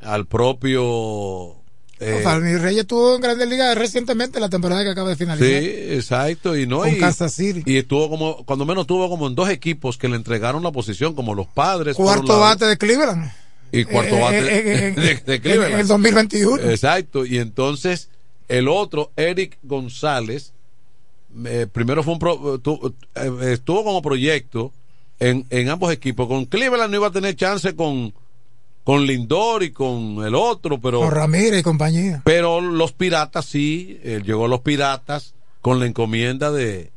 al propio eh, Framir Reyes estuvo en Grandes Ligas recientemente la temporada que acaba de finalizar. Sí, exacto, y no con Kansas City. y estuvo como cuando menos estuvo como en dos equipos que le entregaron la posición como los Padres, cuarto bate de Cleveland. Y cuarto eh, bate eh, de, Cleveland. En el 2021. Exacto, y entonces el otro Eric González primero fue un estuvo como proyecto en, en ambos equipos. Con Cleveland no iba a tener chance con, con Lindor y con el otro, pero. Con Ramírez y compañía. Pero los piratas sí, él llegó a los piratas con la encomienda de,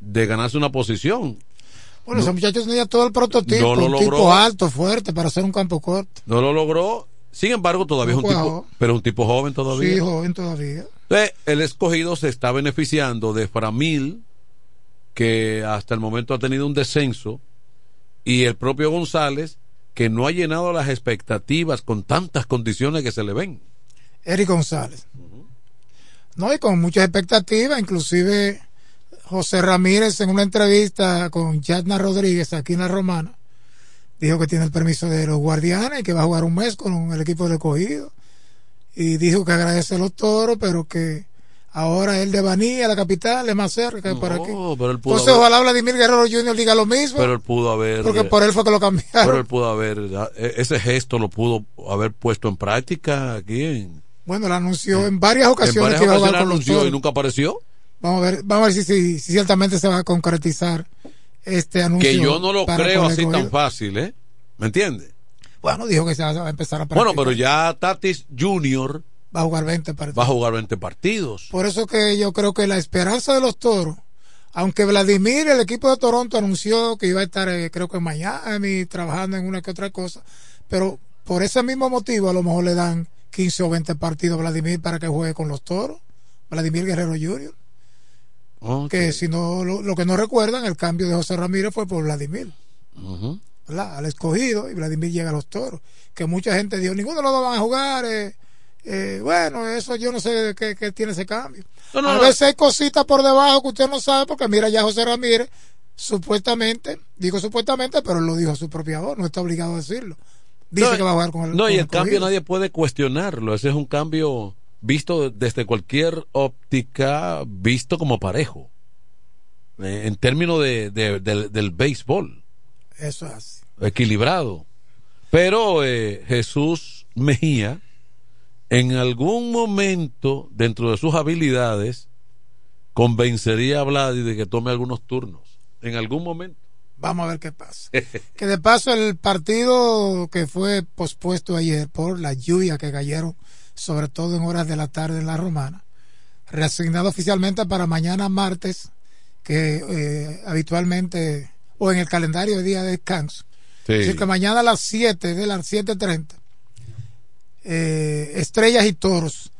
de ganarse una posición. Bueno, ese muchacho tenía todo el prototipo, un tipo alto, fuerte para hacer un campo corto. No lo logró. Sin embargo, todavía es un tipo, pero un tipo joven todavía. Sí, joven todavía. el escogido se está beneficiando de Framil, que hasta el momento ha tenido un descenso, y el propio González, que no ha llenado las expectativas con tantas condiciones que se le ven. Eric González. No, y con muchas expectativas, inclusive José Ramírez en una entrevista con Yadna Rodríguez aquí en La Romana, dijo que tiene el permiso de los guardianes y que va a jugar un mes con el equipo de cogido. Y dijo que agradece a los toros, pero que Ahora el de Banía, la capital, es más cerca que por aquí. Pero él pudo Entonces, ojalá Vladimir Guerrero Jr. diga lo mismo. Pero él pudo haber. Porque por él fue que lo cambiaron. Pero él pudo haber. E, ese gesto lo pudo haber puesto en práctica aquí. En, bueno, lo anunció en varias ocasiones que iba a jugar con los y nunca apareció. Vamos a ver, vamos a ver si, si, ciertamente se va a concretizar este anuncio. Que yo no lo creo así tan fácil, ¿eh? ¿Me entiendes? Bueno, dijo que se va a empezar a practicar. Bueno, pero ya Tatis Jr va a jugar 20 partidos. Va a jugar 20 partidos. Por eso que yo creo que la esperanza de los toros, Aunque Vladimir, el equipo de Toronto anunció que iba a estar, eh, creo que en Miami, trabajando en una que otra cosa, pero por ese mismo motivo a lo mejor le dan 15 o 20 partidos a Vladimir para que juegue con los toros. Vladimir Guerrero Jr. Que si no, lo, que no recuerdan, el cambio de José Ramírez fue por Vladimir. Al escogido y Vladimir llega a los toros. Que mucha gente dijo, ninguno de los dos van a jugar. Eh, eh, bueno, eso yo no sé qué, tiene ese cambio. a veces hay cositas por debajo que usted no sabe, porque mira ya José Ramírez, supuestamente, digo supuestamente, pero lo dijo su propia voz, no está obligado a decirlo. Dice que va a jugar con el No, y el cambio nadie puede cuestionarlo, ese es un cambio visto desde cualquier óptica, visto como parejo, eh, en términos de, del, béisbol. Eso es Equilibrado. Pero eh, Jesús Mejía, en algún momento, dentro de sus habilidades, convencería a Vladi de que tome algunos turnos. En algún momento. Vamos a ver qué pasa. que de paso el partido que fue pospuesto ayer por la lluvia que cayeron sobre todo en horas de la tarde en la romana, reasignado oficialmente para mañana martes, que eh, habitualmente, o en el calendario de día de descanso. Así que mañana a las 7 de las 7.30, eh, estrellas y toros.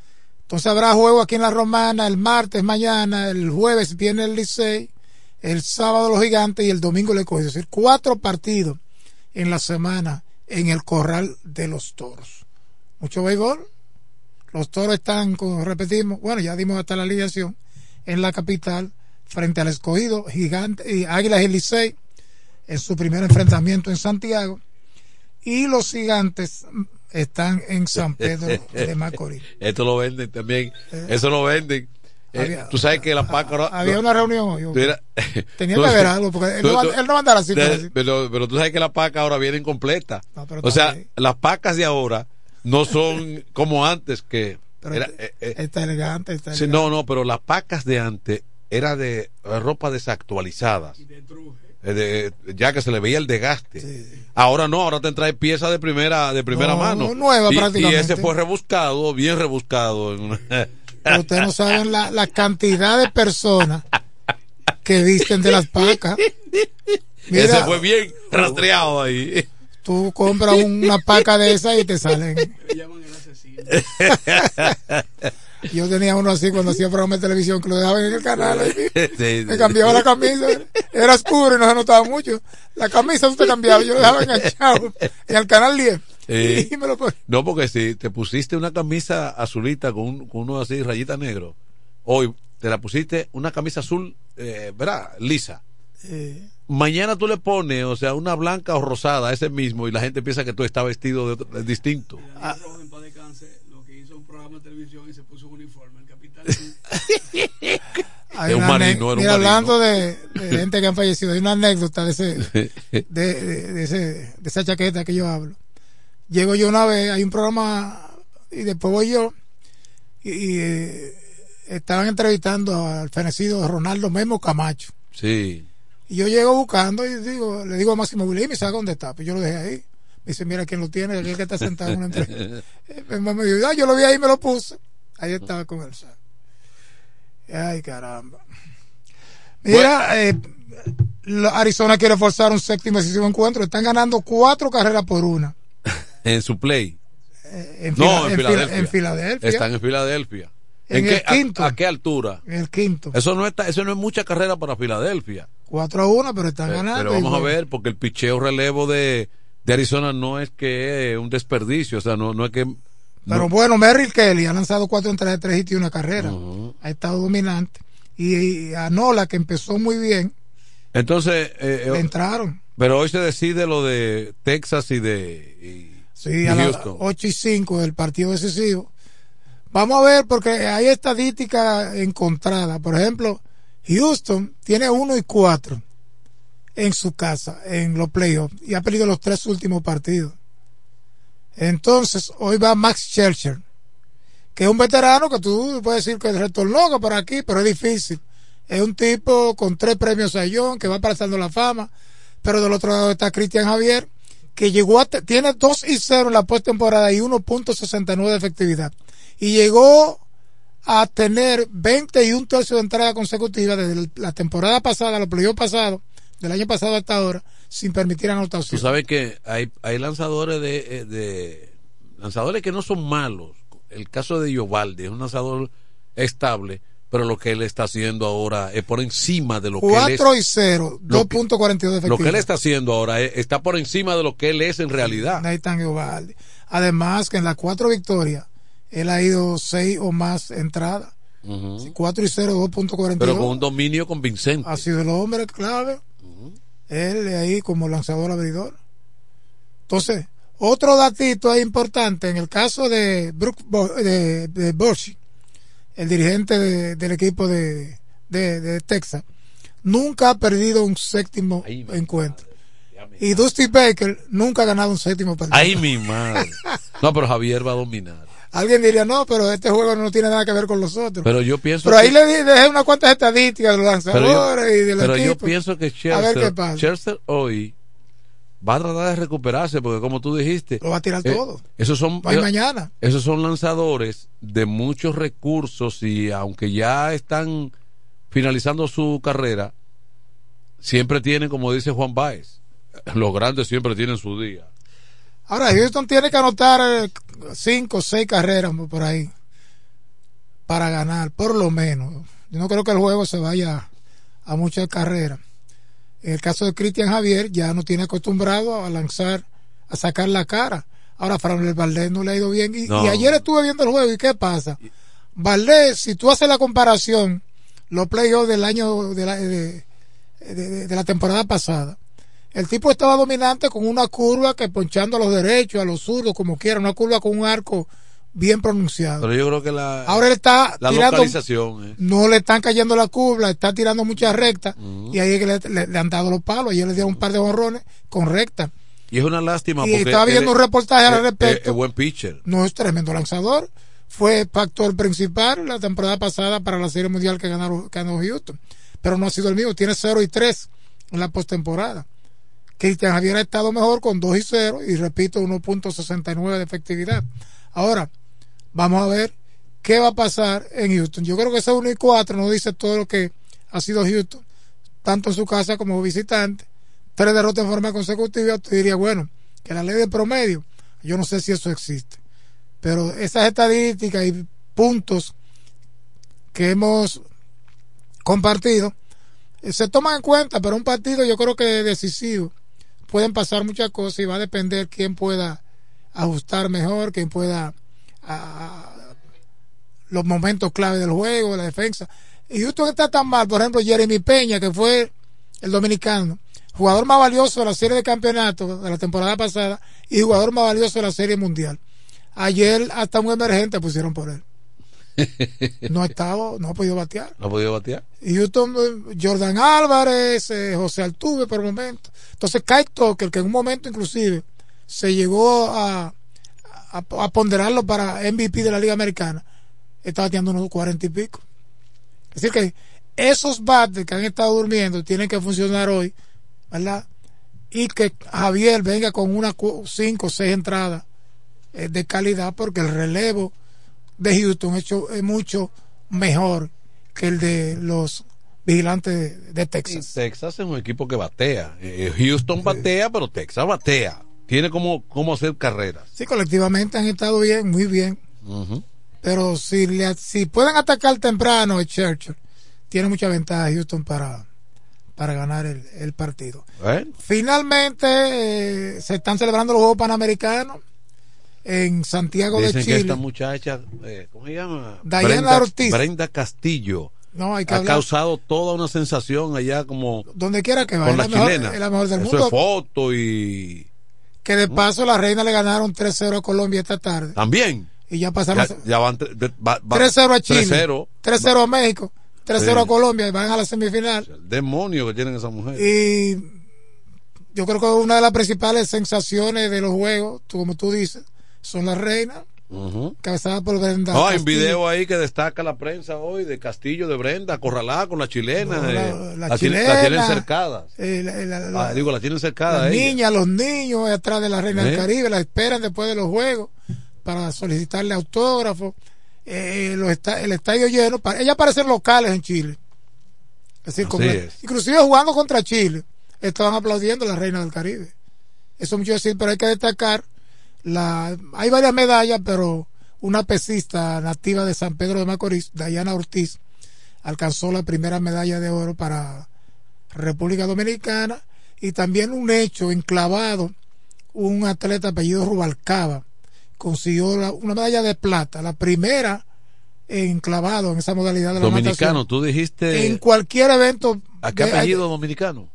Entonces habrá juego aquí en la romana el martes, mañana, el jueves viene el Licey, el sábado los gigantes y el domingo le coge. Es decir, cuatro partidos en la semana en el corral de los toros. Mucho béisbol, los toros están, como repetimos, bueno, ya dimos hasta la alineación, en la capital, frente al escogido gigante y Águilas y Licey, en su primer enfrentamiento en Santiago. Y los gigantes están en San Pedro de Macorís. Esto lo venden también, eh. eso lo venden. Eh, tú sabes que la PAC había una reunión hoy. tenía que ver algo porque él, no, va, a andar así. pero, pero, tú sabes que la PAC ahora vienen completa. o sea, las pacas de ahora no son como antes que era, eh, eh, está elegante, está no, no, pero las pacas de antes era de ropa desactualizada. Ya que se le veía el desgaste. Ahora no, ahora te trae piezas de primera de primera mano. Nueva y, prácticamente. Y ese fue rebuscado, bien rebuscado. ustedes no saben la, la cantidad de personas que visten de las pacas. ese fue bien rastreado ahí. Tú compras una paca de esas y te salen. Yo tenía uno así cuando hacía programa de televisión que lo dejaban en el canal. me cambiaba la camisa. Era oscuro y no se notaba mucho. La camisa usted cambiaba. Yo lo dejaba enganchado en el canal 10. y me lo no, porque si te pusiste una camisa azulita con, uno así, rayita negro, hoy te la pusiste una camisa azul, eh, ¿verdad? Lisa mañana tú le pones, o sea, una blanca o rosada, ese mismo, y la gente piensa que tú estás vestido de, distinto. Ah. lo que hizo un programa de televisión y se puso un uniforme, el capitán. hay un marino, mira, hablando de, gente que han fallecido, hay una anécdota de ese, de, de, ese, de esa chaqueta que yo hablo. Llego yo una vez, hay un programa y después voy yo y, eh, estaban entrevistando al fenecido Ronaldo Memo Camacho. Sí y yo llego buscando y digo, le digo a Máximo William, me sabe dónde está. Pues yo lo dejé ahí. Me dice, mira quién lo tiene, el que está sentado en una entrevista. me dijo, ah, yo lo vi ahí y me lo puse. Ahí estaba con el Ay, caramba. Mira, eh, Arizona quiere forzar un séptimo decisivo encuentro. Están ganando cuatro carreras por una. en su play. Eh, en, no, en, Filadelfia. en Filadelfia. Están en Filadelfia. ¿En, el quinto. A, qué altura? En el quinto. Eso no, está, eso no es mucha carrera para Filadelfia. 4 a 1, pero están ganando. Pero vamos a ver, porque el picheo relevo de, de Arizona no es que es un desperdicio, o sea, no, no es que. Pero bueno, Merrill Kelly ha lanzado 4 entradas, 3 hits y una carrera. Ha estado dominante. Y, a Nola, que empezó muy bien. Entonces. Eh, eh entraron. Pero hoy se decide lo de Texas y de. Y, sí, a las 8 y 5 del partido decisivo. Vamos a ver, porque hay estadísticas encontradas. Por ejemplo, Houston tiene 1 y 4 en su casa, en los playoffs, y ha perdido los tres últimos partidos. Entonces, hoy va Max Scherzer, que es un veterano que tú puedes decir que retornó por aquí, pero es difícil. Es un tipo con tres premios a John, que va pasando la fama, pero del otro lado está Cristian Javier, que llegó a, tiene 2 y 0 en la postemporada y 1.69 de efectividad y llegó a tener 20 y un tercio de entrada consecutiva desde la temporada pasada, los playoffs pasados, del año pasado hasta ahora, sin permitir anotación. Tú sabes que hay, hay lanzadores de, eh, de lanzadores que no son malos. El caso de Yovaldi es un lanzador estable, pero lo que él está haciendo ahora es por encima de lo que él es. 4 y 0, 2.42 de. Lo que él está haciendo ahora es- está por encima de lo que él es en realidad. Nathan Eovaldi. Además que en las cuatro victorias, él ha ido 6 o más entradas. Ujú. 4 y 0, 2.42. Pero con un dominio convincente. ha sido el hombre clave. Él ahí como lanzador abridor. Entonces, otro datito ahí importante, en el caso de Brooke Bo- de, el dirigente de- del equipo de, de, de Texas, nunca ha perdido un séptimo encuentro. Y Dusty Baker nunca ha ganado un séptimo partido. Ay, mi madre. No, pero Javier va a dominar. Alguien diría, no, pero este juego no tiene nada que ver con los otros. Pero yo pienso Pero ahí que- le dejé unas cuantas estadísticas de los Pero yo, lanzadores y del pero yo pienso que. Scherzer hoy va a tratar de recuperarse porque como tú dijiste Lo va a tirar eh, todo. esos son hay mañana. esos son lanzadores de muchos recursos y aunque ya están finalizando su carrera siempre tienen como dice Juan Baez los grandes siempre tienen su día Ahora, Houston tiene que anotar eh, cinco o seis carreras por ahí para ganar, por lo menos. Yo no creo que el juego se vaya a muchas carreras. En el caso de Cristian Javier, ya no tiene acostumbrado a lanzar, a sacar la cara. Ahora, Fran Valdés no le ha ido bien. Y, No. y ayer estuve viendo el juego, ¿y qué pasa? Valdés, si tú haces la comparación, los playoffs del año de la, de- de- de- de la temporada pasada, el tipo estaba dominante con una curva que ponchando a los derechos, a los zurdos, como quiera, una curva con un arco bien pronunciado. pero yo creo que la Ahora él está la tirando, localización eh. no le están cayendo la curva, está tirando muchas rectas y ahí es que le, le- le han dado los palos. Ayer le dieron un par de honrones con recta. y es una lástima Y porque estaba viendo un reportaje al es- respecto. es- buen pitcher No es tremendo lanzador. Fue factor principal la temporada pasada para la Serie Mundial que ganaron, que ganó Houston. Pero no ha sido el mismo. Tiene 0 y 3 en la postemporada. Cristian Javier estado mejor con 2 y 0 y repito 1.69 de efectividad. Ahora, vamos a ver qué va a pasar en Houston. Yo creo que ese 1 y 4 nos dice todo lo que ha sido Houston, tanto en su casa como visitante. Tres derrotas en forma consecutiva, te diría, bueno, que la ley de promedio, yo no sé si eso existe. Pero esas estadísticas y puntos que hemos compartido eh, se toman en cuenta, pero un partido yo creo que decisivo. Pueden pasar muchas cosas y va a depender quién pueda ajustar mejor, quién pueda ah, los momentos clave del juego, la defensa. Y Houston está tan mal, por ejemplo, Jeremy Peña, que fue el dominicano, jugador más valioso de la serie de campeonato de la temporada pasada y jugador más valioso de la serie mundial. Ayer hasta un emergente pusieron por él. No ha estado, no ha podido batear. no ha podido batear Y Houston, Jordan Álvarez, eh, José Altuve por el momento. Entonces, Kyle Tucker, que en un momento inclusive se llegó a, a, a ponderarlo para MVP de la Liga Americana, está bateando unos cuarenta y pico. Es decir, que esos bates que han estado durmiendo tienen que funcionar hoy, ¿verdad? Y que Javier venga con unas cinco o seis entradas eh, de calidad, porque el relevo de Houston hecho, es mucho mejor que el de los vigilantes de, Texas. Y Texas es un equipo que batea. Eh, Houston batea, pero Texas batea. Tiene como, como hacer carreras. Sí, colectivamente han estado bien, muy bien. Pero si, le, si pueden atacar temprano Churchill, tiene mucha ventaja Houston para, para ganar el, el partido. Finalmente eh, se están celebrando los Juegos Panamericanos en Santiago de Dicen que Chile. esta muchacha, eh, ¿cómo se llama? Diana Brenda, Ortiz. Brenda Castillo. No, hay que ha hablar. causado toda una sensación allá como Donde quiera que con vaya, la es la mejor- chilena. es la mejor del Eso mundo. es foto y Que de paso la reina le ganaron 3-0 a Colombia esta tarde. también. Y ya pasaron Ya, ya van tre- de- va- va- 3-0 a Chile, 3-0. 3-0 a México, 3-0 Sí. a Colombia y van a la semifinal. El demonio que tienen esa mujer. Y yo creo que una de las principales sensaciones de los juegos, tú, como tú dices, son las reinas, Ujú. cabezadas por Brenda. No, hay un video ahí que destaca la prensa hoy de Castillo de Brenda, acorralada con la chilena. No, eh, la- la la, tiene- chilena, la tienen cercadas. Eh, la- la- la- Ah, digo, la tienen cercada. las niñas, los niños atrás de la reina del ¿Eh? Caribe, la esperan después de los juegos para solicitarle autógrafos. eh, los el estadio lleno. Ellas parecen locales en Chile. Es decir, inclusive jugando contra Chile, estaban aplaudiendo a la reina del Caribe. Eso mucho decir, pero hay que destacar la, hay varias medallas, pero una pesista nativa de San Pedro de Macorís, Dayana Ortiz, alcanzó la primera medalla de oro para República Dominicana y también un hecho enclavado, un atleta apellido Rubalcaba consiguió una medalla de plata, la primera enclavado en esa modalidad de la Dominicano, tú dijiste. En cualquier evento. ¿A qué apellido dominicano?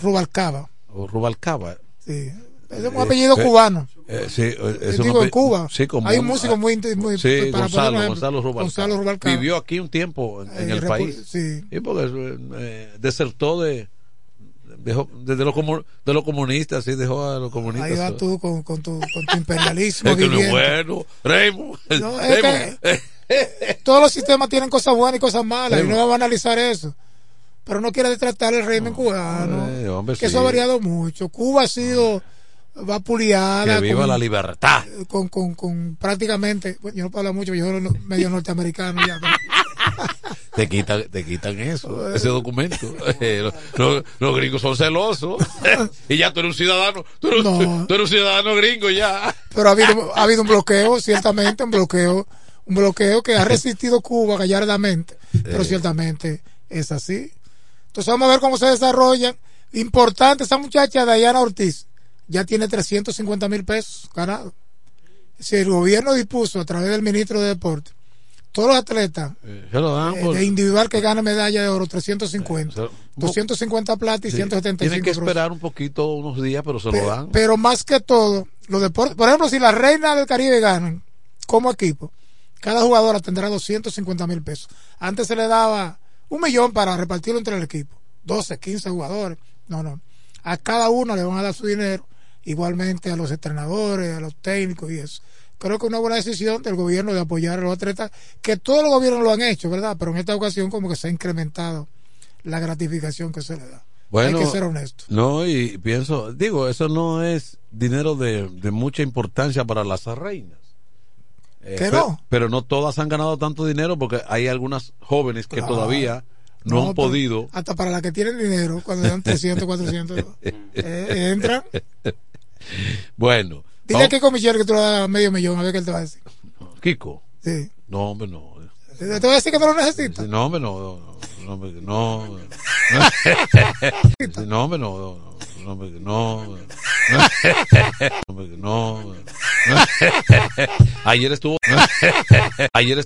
Rubalcaba. O Rubalcaba. Sí. Es un apellido eh, cubano. Eh, sí, es digo, en Cuba. Sí, como Hay un músico muy. muy sí, Gonzalo, Gonzalo, Rubalcaba. Vivió aquí un tiempo en, el país. Sí. Y porque eh, desertó de. Dejó, desde los de los comunistas, sí, dejó a los comunistas. Ahí vas tú con, con, tu, con tu imperialismo. es que no es bueno. Raymond. No, es Raymond. Que todos los sistemas tienen cosas buenas y cosas malas, y no vamos a analizar eso pero no quiere detratar el régimen cubano. que eso ha variado mucho. Cuba ha sido vapuleada. Que viva la libertad. Con, con, con prácticamente, bueno, yo no puedo hablar mucho, yo soy medio norteamericano ya. te quitan, te quitan eso, ese documento. Eh, los, los, gringos son celosos. y ya tú eres un ciudadano, tú eres, tú eres, un ciudadano gringo ya. Pero ha habido, ha habido un bloqueo, ciertamente, un bloqueo, un bloqueo que ha resistido Cuba gallardamente. Pero ciertamente es así. Entonces vamos a ver cómo se desarrollan. Importante, esa muchacha Dayana Ortiz ya tiene 350 mil pesos ganados. Si el gobierno dispuso a través del ministro de Deporte, todos los atletas eh, eh, de individual que gana medalla de oro, 350. 250 plata y 175. Tienen que esperar un poquito, unos días, pero se lo dan. Pero más que todo, los deportes, por ejemplo, si la reina del Caribe ganan como equipo, cada jugadora tendrá 250 mil pesos. Antes se le daba un millón para repartirlo entre el equipo. 12, 15 jugadores. No, no. A cada uno le van a dar su dinero, igualmente a los entrenadores, a los técnicos y eso. Creo que es una buena decisión del gobierno de apoyar a los atletas, que todos los gobiernos lo han hecho, ¿verdad? Pero en esta ocasión como que se ha incrementado la gratificación que se le da. Bueno, Hay que ser honesto. No, y pienso, digo, eso no es dinero de, mucha importancia para las reinas. Eh, pero, pero, no todas han ganado tanto dinero porque hay algunas jóvenes que todavía no, han podido. Hasta para las que tienen dinero, cuando dan 300, 400, eh, entran. Bueno. Dile a Kiko Michel que tú le das medio millón, a ver qué él te va a decir. ¿Kiko? Sí. No, hombre, no. ¿Te va a decir que no lo necesitas? No, hombre, no. No, hombre, no. No, hombre, no. No, hombre, no. No. Ayer estuvo. Ayer estuvo.